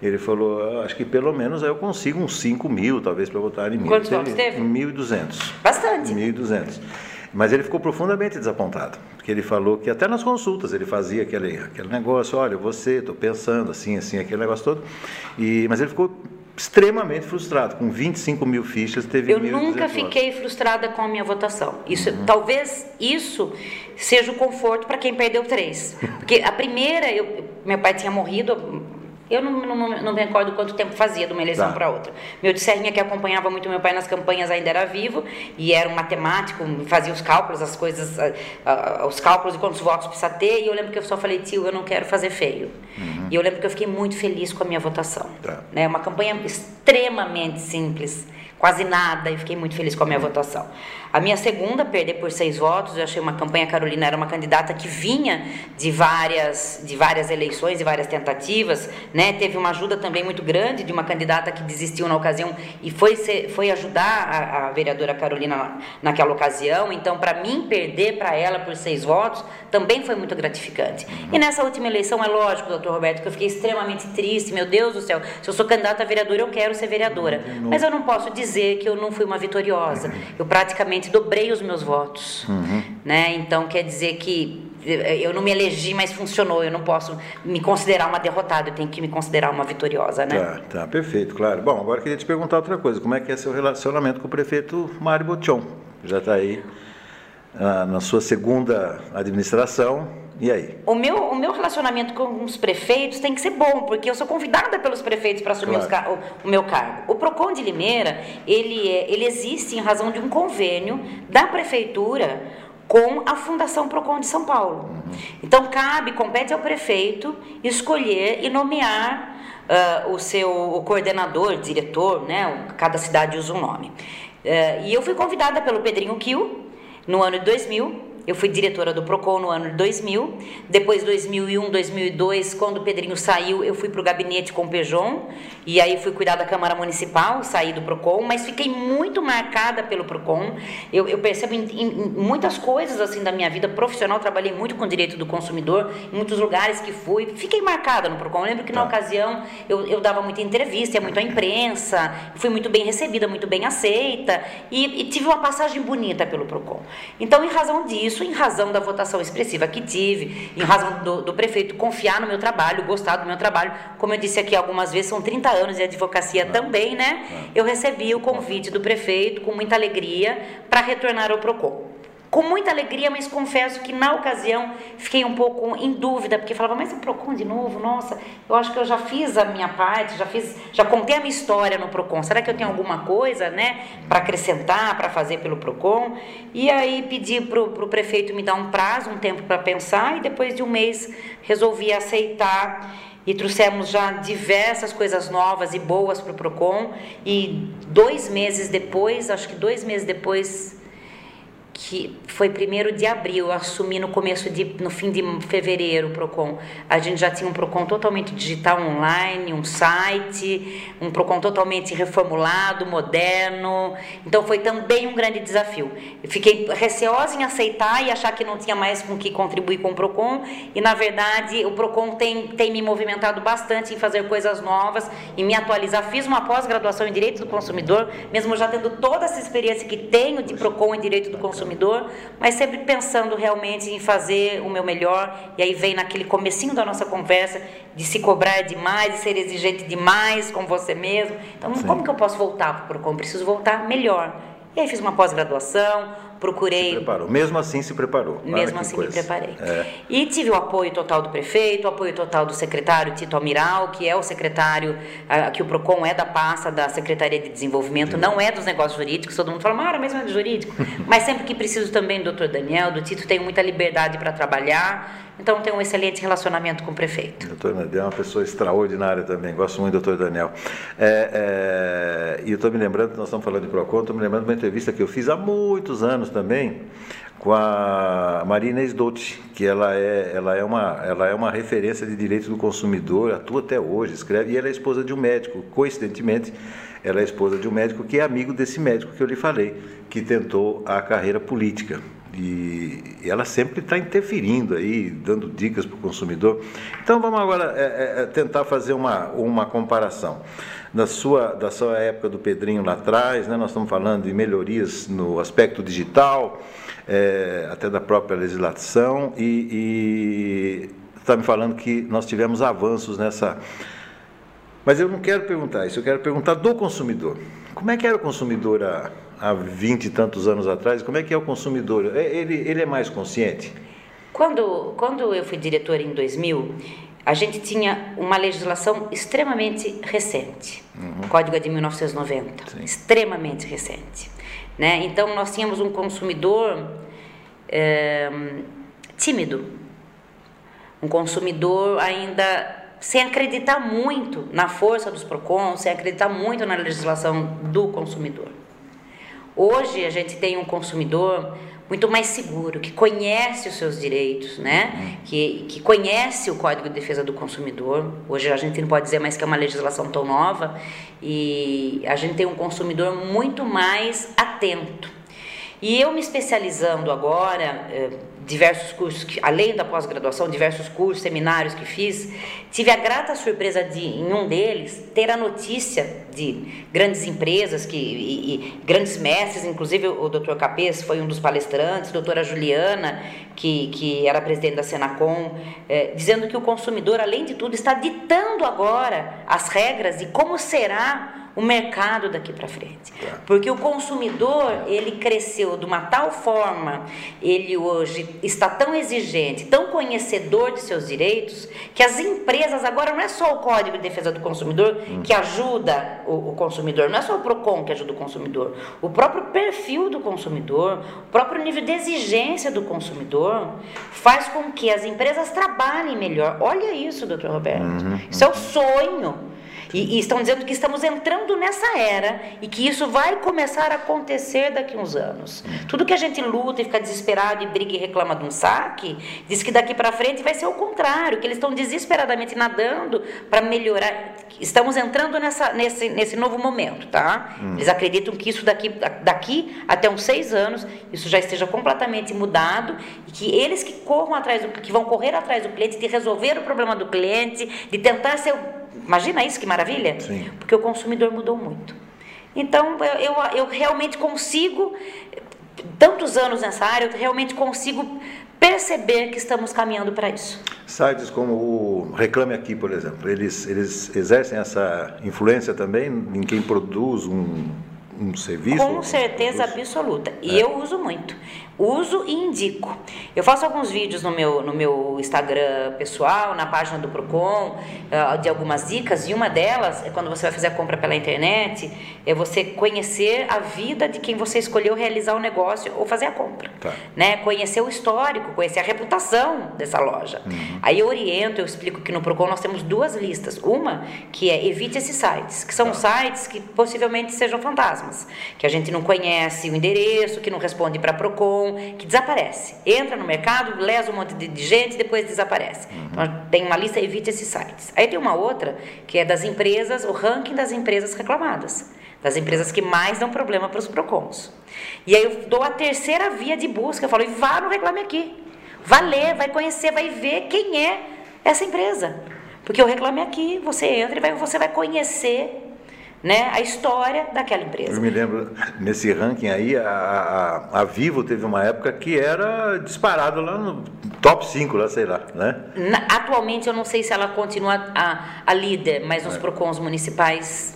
Ele falou, acho que pelo menos eu consigo uns 5 mil, talvez, para votar em mim. Quantos votos teve? 1.200. Bastante. 1.200. Mas ele ficou profundamente desapontado, porque ele falou que até nas consultas ele fazia aquele, aquele negócio, olha, você, estou pensando assim, assim, aquele negócio todo. E, mas ele ficou extremamente frustrado, com 25 mil fichas, teve Eu nunca fiquei frustrada com a minha votação. Isso, uhum. Talvez isso seja o conforto para quem perdeu três. Porque a primeira, eu, meu pai tinha morrido eu não, não, não me recordo quanto tempo fazia de uma eleição tá. para outra. Meu de Serrinha, que acompanhava muito meu pai nas campanhas, ainda era vivo e era um matemático, fazia os cálculos, as coisas, os cálculos de quantos votos precisa ter. E eu lembro que eu só falei, tio, eu não quero fazer feio. Uhum. E eu lembro que eu fiquei muito feliz com a minha votação. Tá. Né? Uma campanha extremamente simples quase nada e fiquei muito feliz com a minha votação. A minha segunda, perder por seis votos, eu achei uma campanha, Carolina era uma candidata que vinha de várias, de várias eleições e várias tentativas, né? Teve uma ajuda também muito grande de uma candidata que desistiu na ocasião e foi, ser, foi ajudar a, a vereadora Carolina na, naquela ocasião. Então, para mim, perder para ela por seis votos também foi muito gratificante. E nessa última eleição, é lógico, doutor Roberto, que eu fiquei extremamente triste, meu Deus do céu, se eu sou candidata a vereadora, eu quero ser vereadora. Mas eu não posso dizer dizer que eu não fui uma vitoriosa. Eu praticamente dobrei os meus votos. Uhum. Né? Então quer dizer que eu não me elegi, mas funcionou. Eu não posso me considerar uma derrotada, eu tenho que me considerar uma vitoriosa, né? Tá, tá, perfeito, claro. Bom, agora queria te perguntar outra coisa. Como é que é seu relacionamento com o prefeito Mário Botion? Já está aí ah, na sua segunda administração, e aí? O meu, o meu relacionamento com os prefeitos tem que ser bom, porque eu sou convidada pelos prefeitos para assumir claro. o, o, meu cargo. O PROCON de Limeira, ele, é, ele existe em razão de um convênio da prefeitura com a Fundação PROCON de São Paulo. Uhum. Então, cabe, compete ao prefeito escolher e nomear uh, o seu o coordenador, diretor, né? Cada cidade usa um nome. Uh, e eu fui convidada pelo Pedrinho Kiel, no ano de 2000, eu fui diretora do Procon no ano de 2000. Depois, 2001, 2002, quando o Pedrinho saiu, eu fui para o gabinete com o Pejon. E aí fui cuidar da Câmara Municipal, saí do Procon. Mas fiquei muito marcada pelo Procon. Eu, eu percebo em, em, muitas coisas assim da minha vida profissional. Trabalhei muito com direito do consumidor, em muitos lugares que fui. Fiquei marcada no Procon. Eu lembro que na tá. ocasião eu, eu dava muita entrevista, ia muito à imprensa. Fui muito bem recebida, muito bem aceita. E, e tive uma passagem bonita pelo Procon. Então, em razão disso, isso em razão da votação expressiva que tive, em razão do, do, prefeito confiar no meu trabalho, gostar do meu trabalho. Como eu disse aqui algumas vezes, são 30 anos de advocacia também, né? Eu recebi o convite do prefeito com muita alegria para retornar ao PROCON com muita alegria, mas confesso que na ocasião fiquei um pouco em dúvida, porque falava, mas o Procon de novo, nossa, eu acho que eu já fiz a minha parte, já fiz, já contei a minha história no Procon. Será que eu tenho alguma coisa, né, para acrescentar, para fazer pelo Procon? E aí pedi para o prefeito me dar um prazo, um tempo para pensar, e depois de um mês resolvi aceitar e trouxemos já diversas coisas novas e boas para o Procon. E dois meses depois, acho que dois meses depois que foi primeiro de abril, eu assumi no começo de, no fim de fevereiro o Procon. A gente já tinha um Procon totalmente digital online, um site, um Procon totalmente reformulado, moderno. Então foi também um grande desafio. Eu fiquei receosa em aceitar e achar que não tinha mais com que contribuir com o Procon, e na verdade o Procon tem, tem me movimentado bastante em fazer coisas novas e me atualizar. Fiz uma pós-graduação em Direito do Consumidor, mesmo já tendo toda essa experiência que tenho de Procon em Direito do Consumidor consumidor, mas sempre pensando realmente em fazer o meu melhor. E aí vem naquele comecinho da nossa conversa de se cobrar demais, de ser exigente demais com você mesmo. Então, Sim. como que eu posso voltar para o Procon? Preciso voltar melhor. E aí fiz uma pós-graduação, procurei. Se preparou. Mesmo assim se preparou. Mesmo assim coisa. me preparei. É. E tive o apoio total do prefeito, o apoio total do secretário Tito Almiral, que é o secretário, que o PROCON é da pasta da Secretaria de Desenvolvimento, não é dos negócios jurídicos, todo mundo fala, Mara, mas não é do jurídico. mas sempre que preciso também do doutor Daniel, do Tito, tenho muita liberdade para trabalhar. Então tenho um excelente relacionamento com o prefeito. Doutor Daniel é uma pessoa extraordinária também, gosto muito do doutor Daniel. É, é, e eu estou me lembrando, nós estamos falando de PROCON, estou me lembrando de uma entrevista que eu fiz há muitos anos também, com a Marina Esdotti, que ela é, ela, é uma, ela é uma referência de direitos do consumidor, atua até hoje, escreve, e ela é esposa de um médico, coincidentemente, ela é esposa de um médico que é amigo desse médico que eu lhe falei, que tentou a carreira política. E ela sempre está interferindo aí, dando dicas para o consumidor. Então vamos agora é, é, é, tentar fazer uma, uma comparação. Da sua, da sua época do Pedrinho lá atrás, né, nós estamos falando de melhorias no aspecto digital, é, até da própria legislação, e está me falando que nós tivemos avanços nessa. Mas eu não quero perguntar isso, eu quero perguntar do consumidor. Como é que era o consumidor há há vinte e tantos anos atrás, como é que é o consumidor? É, ele, ele é mais consciente? Quando, quando eu fui diretora em 2000, a gente tinha uma legislação extremamente recente. Uhum. O Código é de 1990, Sim. extremamente recente. Né? Então, nós tínhamos um consumidor é, tímido, um consumidor ainda sem acreditar muito na força dos PROCON, sem acreditar muito na legislação do consumidor. Hoje a gente tem um consumidor muito mais seguro, que conhece os seus direitos, né? Uhum. Que, que conhece o Código de Defesa do Consumidor. Hoje a gente não pode dizer mais que é uma legislação tão nova e a gente tem um consumidor muito mais atento. E eu me especializando agora, eh, diversos cursos, que, além da pós-graduação, diversos cursos, seminários que fiz, tive a grata surpresa de, em um deles, ter a notícia de grandes empresas que, e, e grandes mestres, inclusive o Dr. Capês foi um dos palestrantes, a doutora Juliana, que, que era presidente da Senacom, eh, dizendo que o consumidor, além de tudo, está ditando agora as regras de como será o mercado daqui para frente. Tá. Porque o consumidor, ele cresceu de uma tal forma, ele hoje está tão exigente, tão conhecedor de seus direitos, que as empresas agora não é só o Código de Defesa do Consumidor hum. que ajuda o, o, consumidor, não é só o Procon que ajuda o consumidor, o próprio perfil do consumidor, o próprio nível de exigência do consumidor faz com que as empresas trabalhem melhor. Olha isso, doutor Roberto. Uhum, isso é o sonho e, e, estão dizendo que estamos entrando nessa era e que isso vai começar a acontecer daqui a uns anos. Tudo que a gente luta e fica desesperado e briga e reclama de um saque, diz que daqui para frente vai ser o contrário, que eles estão desesperadamente nadando para melhorar. Estamos entrando nessa, nesse, nesse novo momento, tá? Hum. Eles acreditam que isso daqui, daqui até uns seis anos, isso já esteja completamente mudado e que eles que corram atrás, do, que vão correr atrás do cliente, de resolver o problema do cliente, de tentar ser Imagina isso, que maravilha? Sim. Porque o consumidor mudou muito. Então, eu, eu, eu realmente consigo, tantos anos nessa área, eu realmente consigo perceber que estamos caminhando para isso. Sites como o Reclame Aqui, por exemplo, eles, eles exercem essa influência também em quem produz um, um serviço? Com certeza absoluta. E é. eu uso muito. Uso e indico. Eu faço alguns vídeos no meu, no meu Instagram pessoal, na página do Procon, uh, de algumas dicas, e uma delas é quando você vai fazer a compra pela internet, é você conhecer a vida de quem você escolheu realizar o negócio ou fazer a compra. Tá. Né? Conhecer o histórico, conhecer a reputação dessa loja. Uhum. Aí eu oriento, eu explico que no Procon nós temos duas listas. Uma que é evite esses sites, que são tá. sites que possivelmente sejam fantasmas, que a gente não conhece o endereço, que não responde para Procon que desaparece. Entra no mercado, lesa um monte de gente, depois desaparece. Uhum. Então, tem uma lista, evite esses sites. Aí tem uma outra, que é das empresas, o ranking das empresas reclamadas. Das empresas que mais dão problema para os PROCONs. E aí eu dou a terceira via de busca, eu falo, e vá no Reclame Aqui. Vá ler, vai conhecer, vai ver quem é essa empresa. Porque o Reclame Aqui, você entra e vai, você vai conhecer né, a história daquela empresa. Eu me lembro, nesse ranking aí, a, a, a Vivo teve uma época que era disparado lá no top 5, lá, sei lá, né? Na, atualmente eu não sei se ela continua a, a líder, mas nos é. PROCONs municipais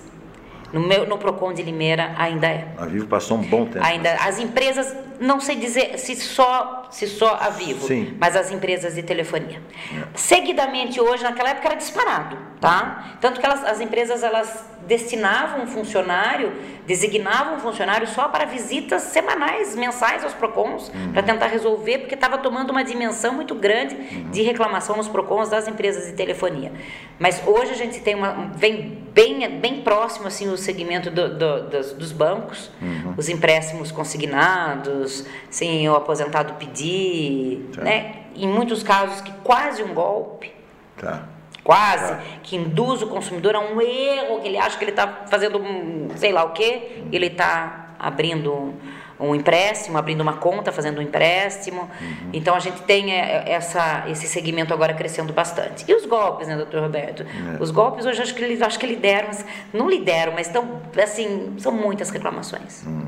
no, meu, no Procon de Limeira ainda é. A Vivo passou um bom tempo. Ainda as empresas não sei dizer se só se só a Vivo, Sim. mas as empresas de telefonia. É. Seguidamente hoje, naquela época era disparado, tá? Tanto que elas, as empresas elas destinavam um funcionário, designavam um funcionário só para visitas semanais, mensais aos PROCONs, uhum. para tentar resolver, porque estava tomando uma dimensão muito grande uhum. de reclamação nos PROCONs das empresas de telefonia. Mas hoje a gente tem uma. vem bem, bem próximo assim, o segmento do, do, dos, dos, bancos, uhum. os empréstimos consignados, sem o aposentado pedir, tá. né? em muitos casos que quase um golpe. Tá quase, tá. que induz o consumidor a um erro, que ele acha que ele está fazendo um, sei lá o quê, ele está abrindo um empréstimo, abrindo uma conta, fazendo um empréstimo. Uhum. Então a gente tem é, essa, esse segmento agora crescendo bastante. E os golpes, né, doutor Roberto? É. Os golpes hoje acho que, eles, acho que lideram, não lideram, mas estão, assim, são muitas reclamações. Uhum.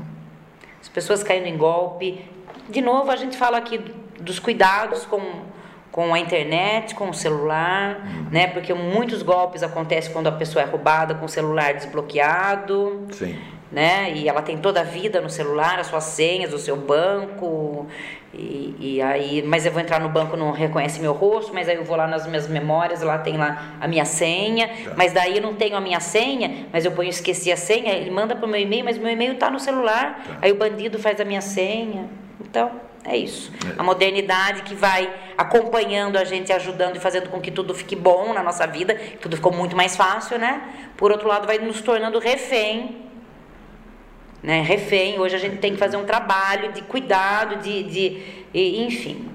As pessoas caindo em golpe. De novo, a gente fala aqui dos cuidados com com a internet, com o celular, uhum. né? Porque muitos golpes acontecem quando a pessoa é roubada com o celular desbloqueado. Sim. Né? E ela tem toda a vida no celular, as suas senhas, o seu banco. E, e aí, mas eu vou entrar no banco, não reconhece meu rosto, mas aí eu vou lá nas minhas memórias, lá tem lá a minha senha, tá. mas daí eu não tenho a minha senha, mas eu ponho esqueci a senha, ele manda para o meu e-mail, mas meu e-mail está no celular. Tá. Aí o bandido faz a minha senha. Então, é isso. É. A modernidade que vai acompanhando a gente, ajudando e fazendo com que tudo fique bom na nossa vida, tudo ficou muito mais fácil, né? Por outro lado, vai nos tornando refém né, refém. Hoje a gente tem que fazer um trabalho de cuidado, de, de, de enfim.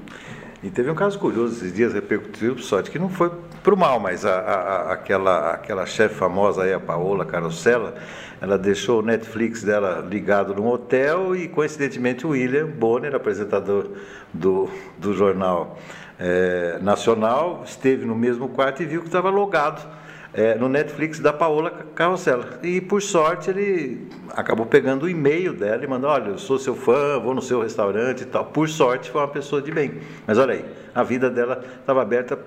E teve um caso curioso esses dias, repercutiu, sorte que não foi para o mal, mas a, a, aquela, aquela chefe famosa aí, a Paola Carosella, ela deixou o Netflix dela ligado num hotel e, coincidentemente, o William Bonner, apresentador do, do jornal é, nacional, esteve no mesmo quarto e viu que estava logado é, no Netflix da Paola Carrossela. E por sorte ele acabou pegando o e-mail dela e mandou: Olha, eu sou seu fã, vou no seu restaurante e tal. Por sorte foi uma pessoa de bem. Mas olha aí, a vida dela estava aberta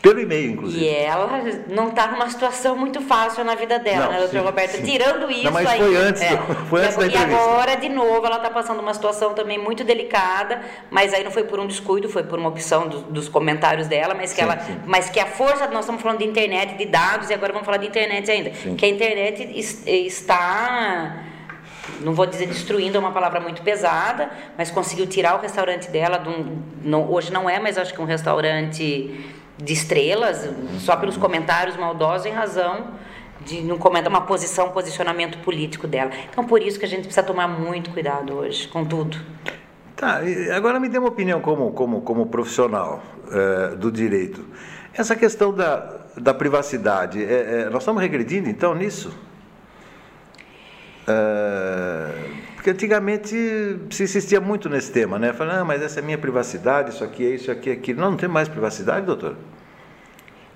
pelo e-mail, inclusive. E ela não está numa situação muito fácil na vida dela, não, né, doutor Roberto? Sim. Tirando isso não, mas aí. Foi antes, é, foi antes e, da entrevista. E agora, de novo, ela está passando uma situação também muito delicada, mas aí não foi por um descuido, foi por uma opção do, dos comentários dela, mas que sim, ela. Sim. Mas que a força, nós estamos falando de internet, de dados, e agora vamos falar de internet ainda. Que a internet está não vou dizer destruindo, é uma palavra muito pesada, mas conseguiu tirar o restaurante dela, de um, não, hoje não é, mas acho que um restaurante de estrelas, só pelos comentários maldosos em razão de não comentar uma posição, um posicionamento político dela. Então, por isso que a gente precisa tomar muito cuidado hoje com tudo. Tá, agora me dê uma opinião como, como, como profissional é, do direito. Essa questão da, da privacidade, é, é, nós estamos regredindo então nisso? Porque antigamente se insistia muito nesse tema, né? Falando, ah, mas essa é minha privacidade, isso aqui é isso, aqui é aquilo. Não, não tem mais privacidade, doutor?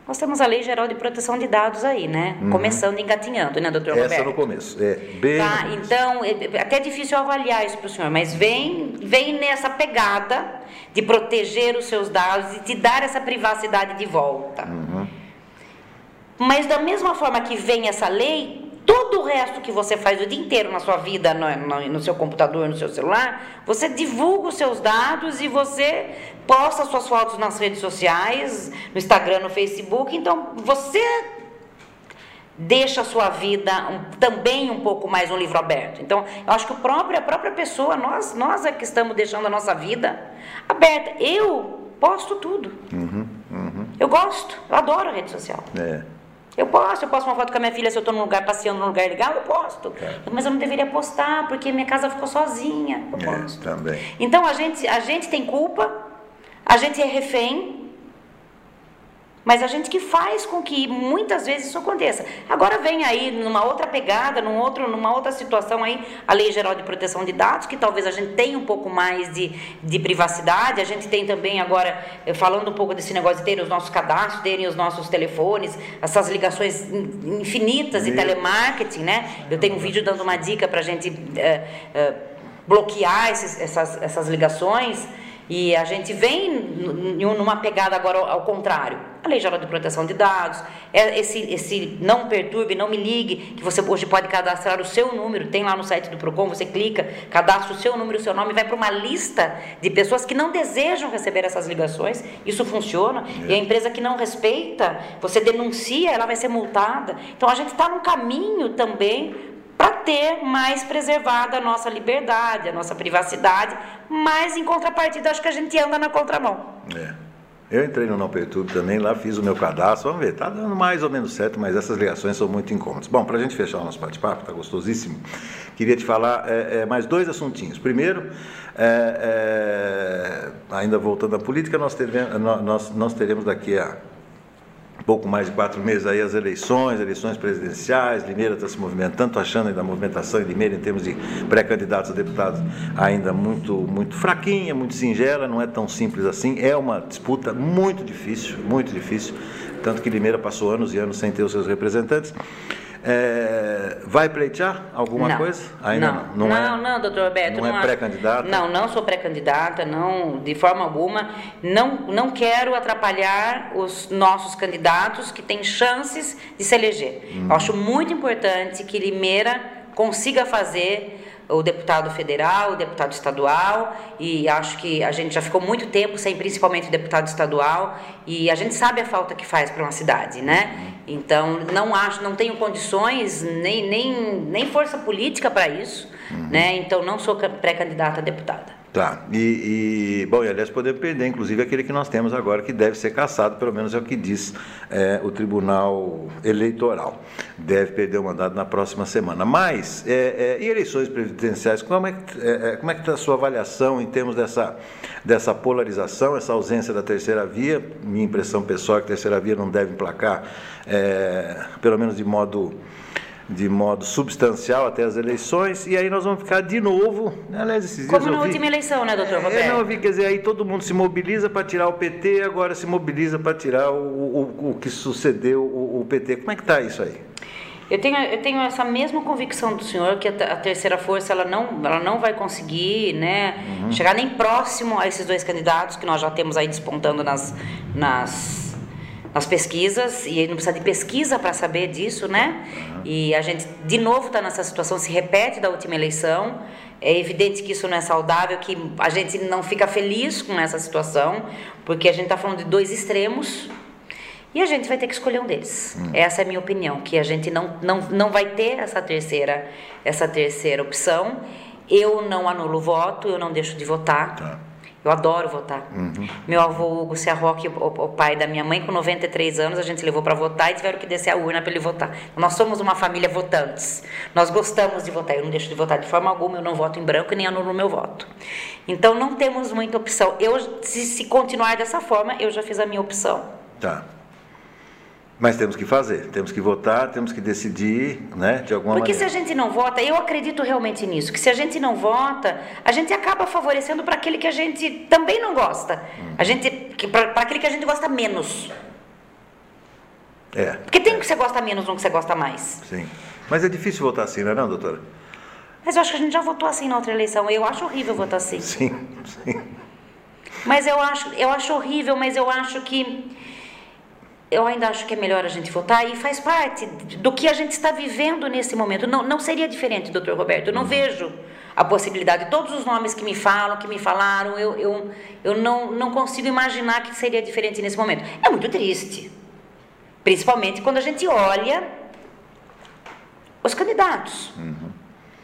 Nós temos a Lei Geral de Proteção de Dados aí, né? Uhum. Começando, engatinhando, né, doutor Roberto? Essa no começo, é. Bem tá, então, é, é até difícil avaliar isso para o senhor, mas vem, vem nessa pegada de proteger os seus dados e te dar essa privacidade de volta. Uhum. Mas da mesma forma que vem essa lei, todo o resto que você faz o dia inteiro na sua vida, no, no, no, seu computador, no seu celular, você divulga os seus dados e você posta suas fotos nas redes sociais, no Instagram, no Facebook. Então, você deixa a sua vida um, também um pouco mais um livro aberto. Então, eu acho que o próprio, a própria pessoa, nós, nós é que estamos deixando a nossa vida aberta. Eu posto tudo. Uhum, uhum. Eu gosto, eu adoro a rede social. É. Eu posto, eu posto uma foto com a minha filha se eu estou num lugar passeando num lugar legal, eu posto. É. Mas eu não deveria postar porque minha casa ficou sozinha. Eu é. Também. Então a gente, a gente tem culpa, a gente é refém mas a gente que faz com que muitas vezes isso aconteça. Agora vem aí numa outra pegada, num outro, numa outra situação aí, a Lei Geral de Proteção de Dados, que talvez a gente tenha um pouco mais de, de privacidade. A gente tem também agora, eh, falando um pouco desse negócio de terem os nossos cadastros, terem os nossos telefones, essas ligações infinitas de telemarketing, né? Eu tenho um vídeo dando uma dica para a gente é, é, bloquear esses, essas, essas ligações. E a gente vem numa pegada agora ao contrário. A Lei Geral de Proteção de Dados, é esse, esse não perturbe, não me ligue, que você hoje pode cadastrar o seu número, tem lá no site do PROCON, você clica, cadastra o seu número, o seu nome, vai para uma lista de pessoas que não desejam receber essas ligações. Isso funciona. É. E a empresa que não respeita, você denuncia, ela vai ser multada. Então a gente está num caminho também para ter mais preservada a nossa liberdade, a nossa privacidade, mas em contrapartida acho que a gente anda na contramão. É. Eu entrei no Não Perturbe também, lá fiz o meu cadastro, vamos ver, tá dando mais ou menos certo, mas essas ligações são muito incômodas. Bom, para a gente fechar o nosso bate-papo, tá gostosíssimo, queria te falar é, é, mais dois assuntinhos. Primeiro, é, é ainda voltando à política, nós nós, nós teremos daqui a pouco mais de quatro meses aí as eleições, eleições presidenciais, Limeira está se movimentando, achando ainda a movimentação em Limeira em termos de pré-candidatos a deputados ainda muito, muito fraquinha, muito singela, não é tão simples assim, é uma disputa muito difícil, muito difícil, tanto que Limeira passou anos e anos sem ter os seus representantes. É, vai pleitear alguma não, coisa? Ainda não. Não, não, é, não, doutor Roberto. Não, não é pré-candidata? Não, não sou pré-candidata, não, de forma alguma. Não, não quero atrapalhar os nossos candidatos que têm chances de se eleger. Eu acho muito importante que Limeira consiga fazer o deputado federal, o deputado estadual, e acho que a gente já ficou muito tempo sem principalmente o deputado estadual, e a gente sabe a falta que faz para uma cidade, né? Então, não acho, não tenho condições, nem, nem, nem força política para isso, né? Então, não sou pré-candidata a deputada. Tá. E, e, bom, e aliás, podemos perder, inclusive, aquele que nós temos agora, que deve ser cassado, pelo menos é o que diz é, o Tribunal Eleitoral. Deve perder o mandato na próxima semana. Mas, é, é, e eleições presidenciais, como é, é, é como é que está a sua avaliação em termos dessa, dessa polarização, essa ausência da terceira via? Minha impressão pessoal é que a terceira via não deve emplacar, é, pelo menos de modo de modo substancial até as eleições, e aí nós vamos ficar de novo. Aliás, esses Como na última eleição, né, doutor Roberto? É, não, eu vi, quer dizer, aí todo mundo se mobiliza para tirar o PT, agora se mobiliza para tirar o, o, o, que sucedeu o, o PT. Como é que está isso aí? Eu tenho, eu tenho essa mesma convicção do senhor que a, a terceira força ela não, ela não vai conseguir né, uhum. chegar nem próximo a esses dois candidatos que nós já temos aí despontando nas, nas nas pesquisas, e não precisa de pesquisa para saber disso, né? Uhum. E a gente, de novo, está nessa situação, se repete da última eleição. É evidente que isso não é saudável, que a gente não fica feliz com essa situação, porque a gente está falando de dois extremos, e a gente vai ter que escolher um deles. Uhum. Essa é a minha opinião, que a gente não, não, não vai ter essa terceira, essa terceira opção. Eu não anulo o voto, eu não deixo de votar. Tá. Eu adoro votar. Uhum. Meu avô Hugo Serroque, o, o pai da minha mãe, com 93 anos, a gente levou para votar e tiveram que descer a urna para ele votar. Nós somos uma família votantes. Nós gostamos de votar. Eu não deixo de votar de forma alguma, eu não voto em branco e nem anulo meu voto. Então não temos muita opção. Eu, se, se continuar dessa forma, eu já fiz a minha opção. Tá. Mas temos que fazer, temos que votar, temos que decidir, né, de alguma Porque maneira. se a gente não vota, eu acredito realmente nisso, que se a gente não vota, a gente acaba favorecendo para aquele que a gente também não gosta. Uhum. A gente para aquele que a gente gosta menos. É. Porque tem que você gosta menos, não que você gosta mais. Sim. Mas é difícil votar assim, não é não, doutora? Mas eu acho que a gente já votou assim na outra eleição. Eu acho horrível votar assim. Sim, sim. Mas eu acho, eu acho horrível, mas eu acho que eu ainda acho que é melhor a gente votar e faz parte do que a gente está vivendo nesse momento. Não, não seria diferente, doutor Roberto. Eu não uhum. vejo a possibilidade. Todos os nomes que me falam, que me falaram, eu, eu, eu não, não consigo imaginar que seria diferente nesse momento. É muito triste. Principalmente quando a gente olha os candidatos. Uhum.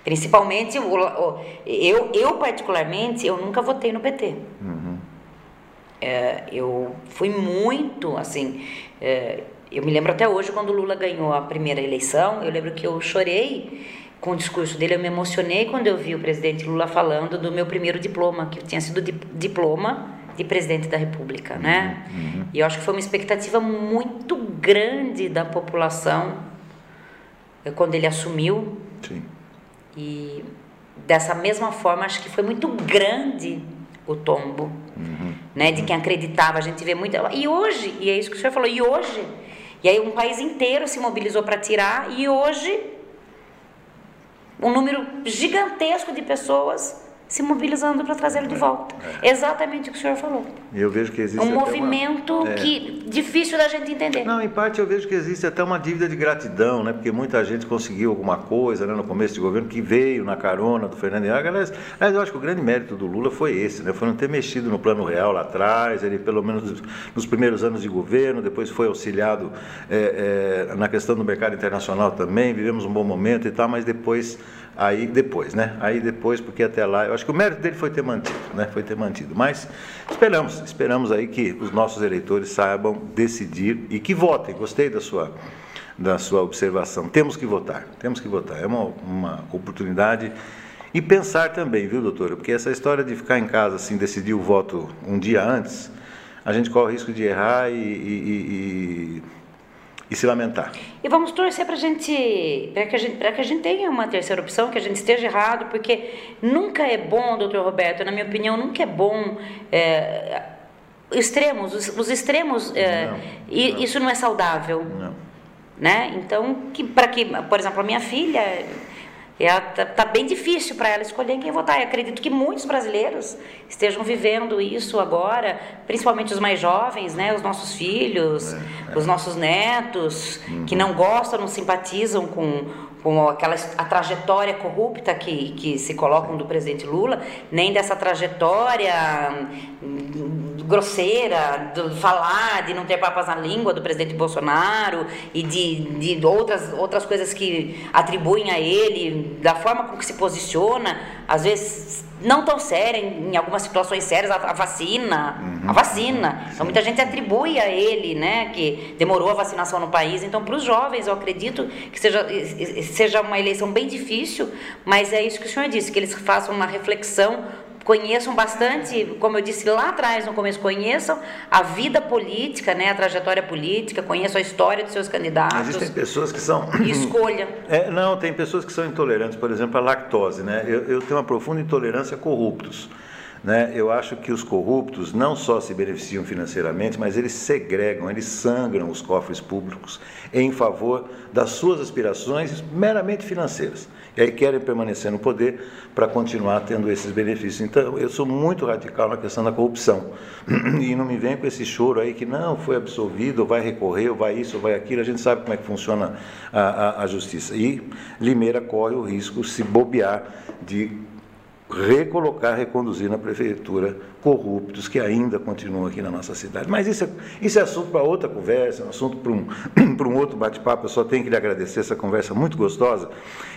Principalmente, eu, eu particularmente, eu nunca votei no PT. Uhum. É, eu fui muito, assim, é, eu me lembro até hoje quando o Lula ganhou a primeira eleição, eu lembro que eu chorei com o discurso dele, eu me emocionei quando eu vi o presidente Lula falando do meu primeiro diploma, que tinha sido diploma de presidente da República, né? Uhum, uhum. E eu acho que foi uma expectativa muito grande da população é, quando ele assumiu. Sim. E dessa mesma forma, acho que foi muito grande o tombo, uhum. né, de quem acreditava. A gente vê muito. E hoje, e é isso que o senhor falou, e hoje, e aí um país inteiro se mobilizou para tirar, e hoje um número gigantesco de pessoas se mobilizando para trazê-lo de é, volta. É. Exatamente o que o senhor falou. Eu vejo que existe um movimento uma... é. que difícil da gente entender. Não, em parte eu vejo que existe até uma dívida de gratidão, né? Porque muita gente conseguiu alguma coisa, né, no começo de governo que veio na carona do Fernando Henrique. Aliás, aliás, eu acho que o grande mérito do Lula foi esse, né? Foi não ter mexido no plano real lá atrás. Ele pelo menos nos primeiros anos de governo, depois foi auxiliado é, na questão do mercado internacional também. Vivemos um bom momento e tal, mas depois Aí depois, né? Aí depois, porque até lá, eu acho que o mérito dele foi ter mantido, né? Foi ter mantido. Mas esperamos, esperamos aí que os nossos eleitores saibam decidir e que votem. Gostei da sua, da sua observação. Temos que votar, temos que votar. É uma, uma oportunidade. E pensar também, viu, doutora? Porque essa história de ficar em casa, assim, decidir o voto um dia antes, a gente corre o risco de errar e, e, e e se lamentar. E vamos torcer para gente, para que a gente, para que a gente tenha uma terceira opção, que a gente esteja errado, porque nunca é bom, doutor Roberto, na minha opinião, nunca é bom. É, extremos, os, os extremos, é, não, não. isso não é saudável. Não. Né? Então, que, para que, por exemplo, a minha filha Está tá, tá bem difícil para ela escolher em quem votar. Eu acredito que muitos brasileiros estejam vivendo isso agora, principalmente os mais jovens, né? os nossos filhos, é, é. os nossos netos, uhum. que não gostam, não simpatizam com, com aquela a trajetória corrupta que, que se colocam do presidente Lula, nem dessa trajetória grosseira, de falar, de não ter papas na língua do presidente Bolsonaro e de, de outras, outras coisas que atribuem a ele, da forma com que se posiciona, às vezes não tão séria, em, em algumas situações sérias, a, a vacina, uhum. a vacina. Então muita gente atribui a ele, né, que demorou a vacinação no país. Então para os jovens, eu acredito que seja, seja uma eleição bem difícil, mas é isso que o senhor disse, que eles façam uma reflexão conheçam bastante, como eu disse lá atrás no começo, conheçam a vida política, né, a trajetória política, conheçam a história dos seus candidatos. Existem pessoas que são. Escolha. É, não, tem pessoas que são intolerantes, por exemplo, à lactose. Né? Eu, eu tenho uma profunda intolerância a corruptos. Né? Eu acho que os corruptos não só se beneficiam financeiramente, mas eles segregam, eles sangram os cofres públicos em favor das suas aspirações meramente financeiras. E aí querem permanecer no poder para continuar tendo esses benefícios. Então, eu sou muito radical na questão da corrupção. E não me vem com esse choro aí que não foi absolvido, vai recorrer, vai isso, vai aquilo. A gente sabe como é que funciona a, a, a justiça. E Limeira corre o risco, se bobear, de recolocar, reconduzir na prefeitura corruptos que ainda continuam aqui na nossa cidade. Mas isso é, isso é assunto para outra conversa, é um assunto para um, para um outro bate-papo. Eu só tenho que lhe agradecer essa conversa muito gostosa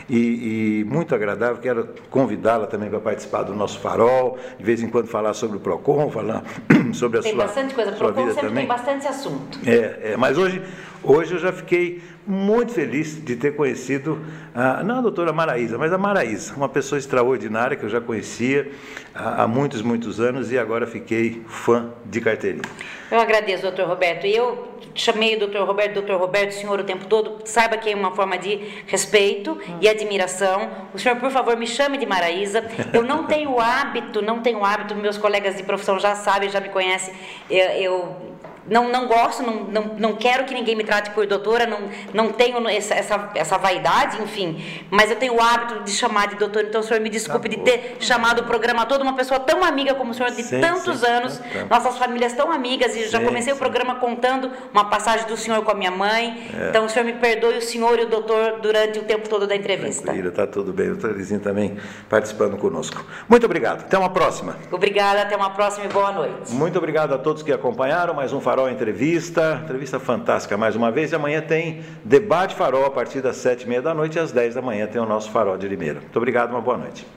e, e muito agradável. Quero convidá-la também para participar do nosso farol, de vez em quando falar sobre o PROCON, falar sobre a tem sua, bastante coisa. sua PROCON sempre também. tem bastante assunto. É, é, mas hoje, hoje eu já fiquei muito feliz de ter conhecido, a, não a doutora Maraísa, mas a Maraísa, uma pessoa extraordinária que eu já conhecia há, há muitos, muitos anos e agora fiquei fã de carteirinha. Eu agradeço, doutor Roberto. E eu chamei o doutor Roberto, doutor Roberto, senhor o tempo todo. Saiba que é uma forma de respeito e admiração. O senhor, por favor, me chame de Maraísa. Eu não tenho hábito, não tenho hábito, meus colegas de profissão já sabem, já me conhecem. eu, eu não, não gosto, não, não, não quero que ninguém me trate por doutora, não, não tenho essa, essa, essa vaidade, enfim, mas eu tenho o hábito de chamar de doutora, então o senhor me desculpe tá de ter chamado o programa todo, uma pessoa tão amiga como o senhor de sim, tantos sim, anos, tá, tá. nossas famílias tão amigas, e sim, já comecei o programa contando uma passagem do senhor com a minha mãe, é. então o senhor me perdoe, o senhor e o doutor, durante o tempo todo da entrevista. Tranquilo, está tudo bem, o doutor Lizinho também participando conosco. Muito obrigado, até uma próxima. Obrigada, até uma próxima e boa noite. Muito obrigado a todos que acompanharam, mais um Farol Entrevista, entrevista fantástica mais uma vez. E amanhã tem Debate Farol a partir das sete e meia da noite e às dez da manhã tem o nosso Farol de Limeira. Muito obrigado, uma boa noite.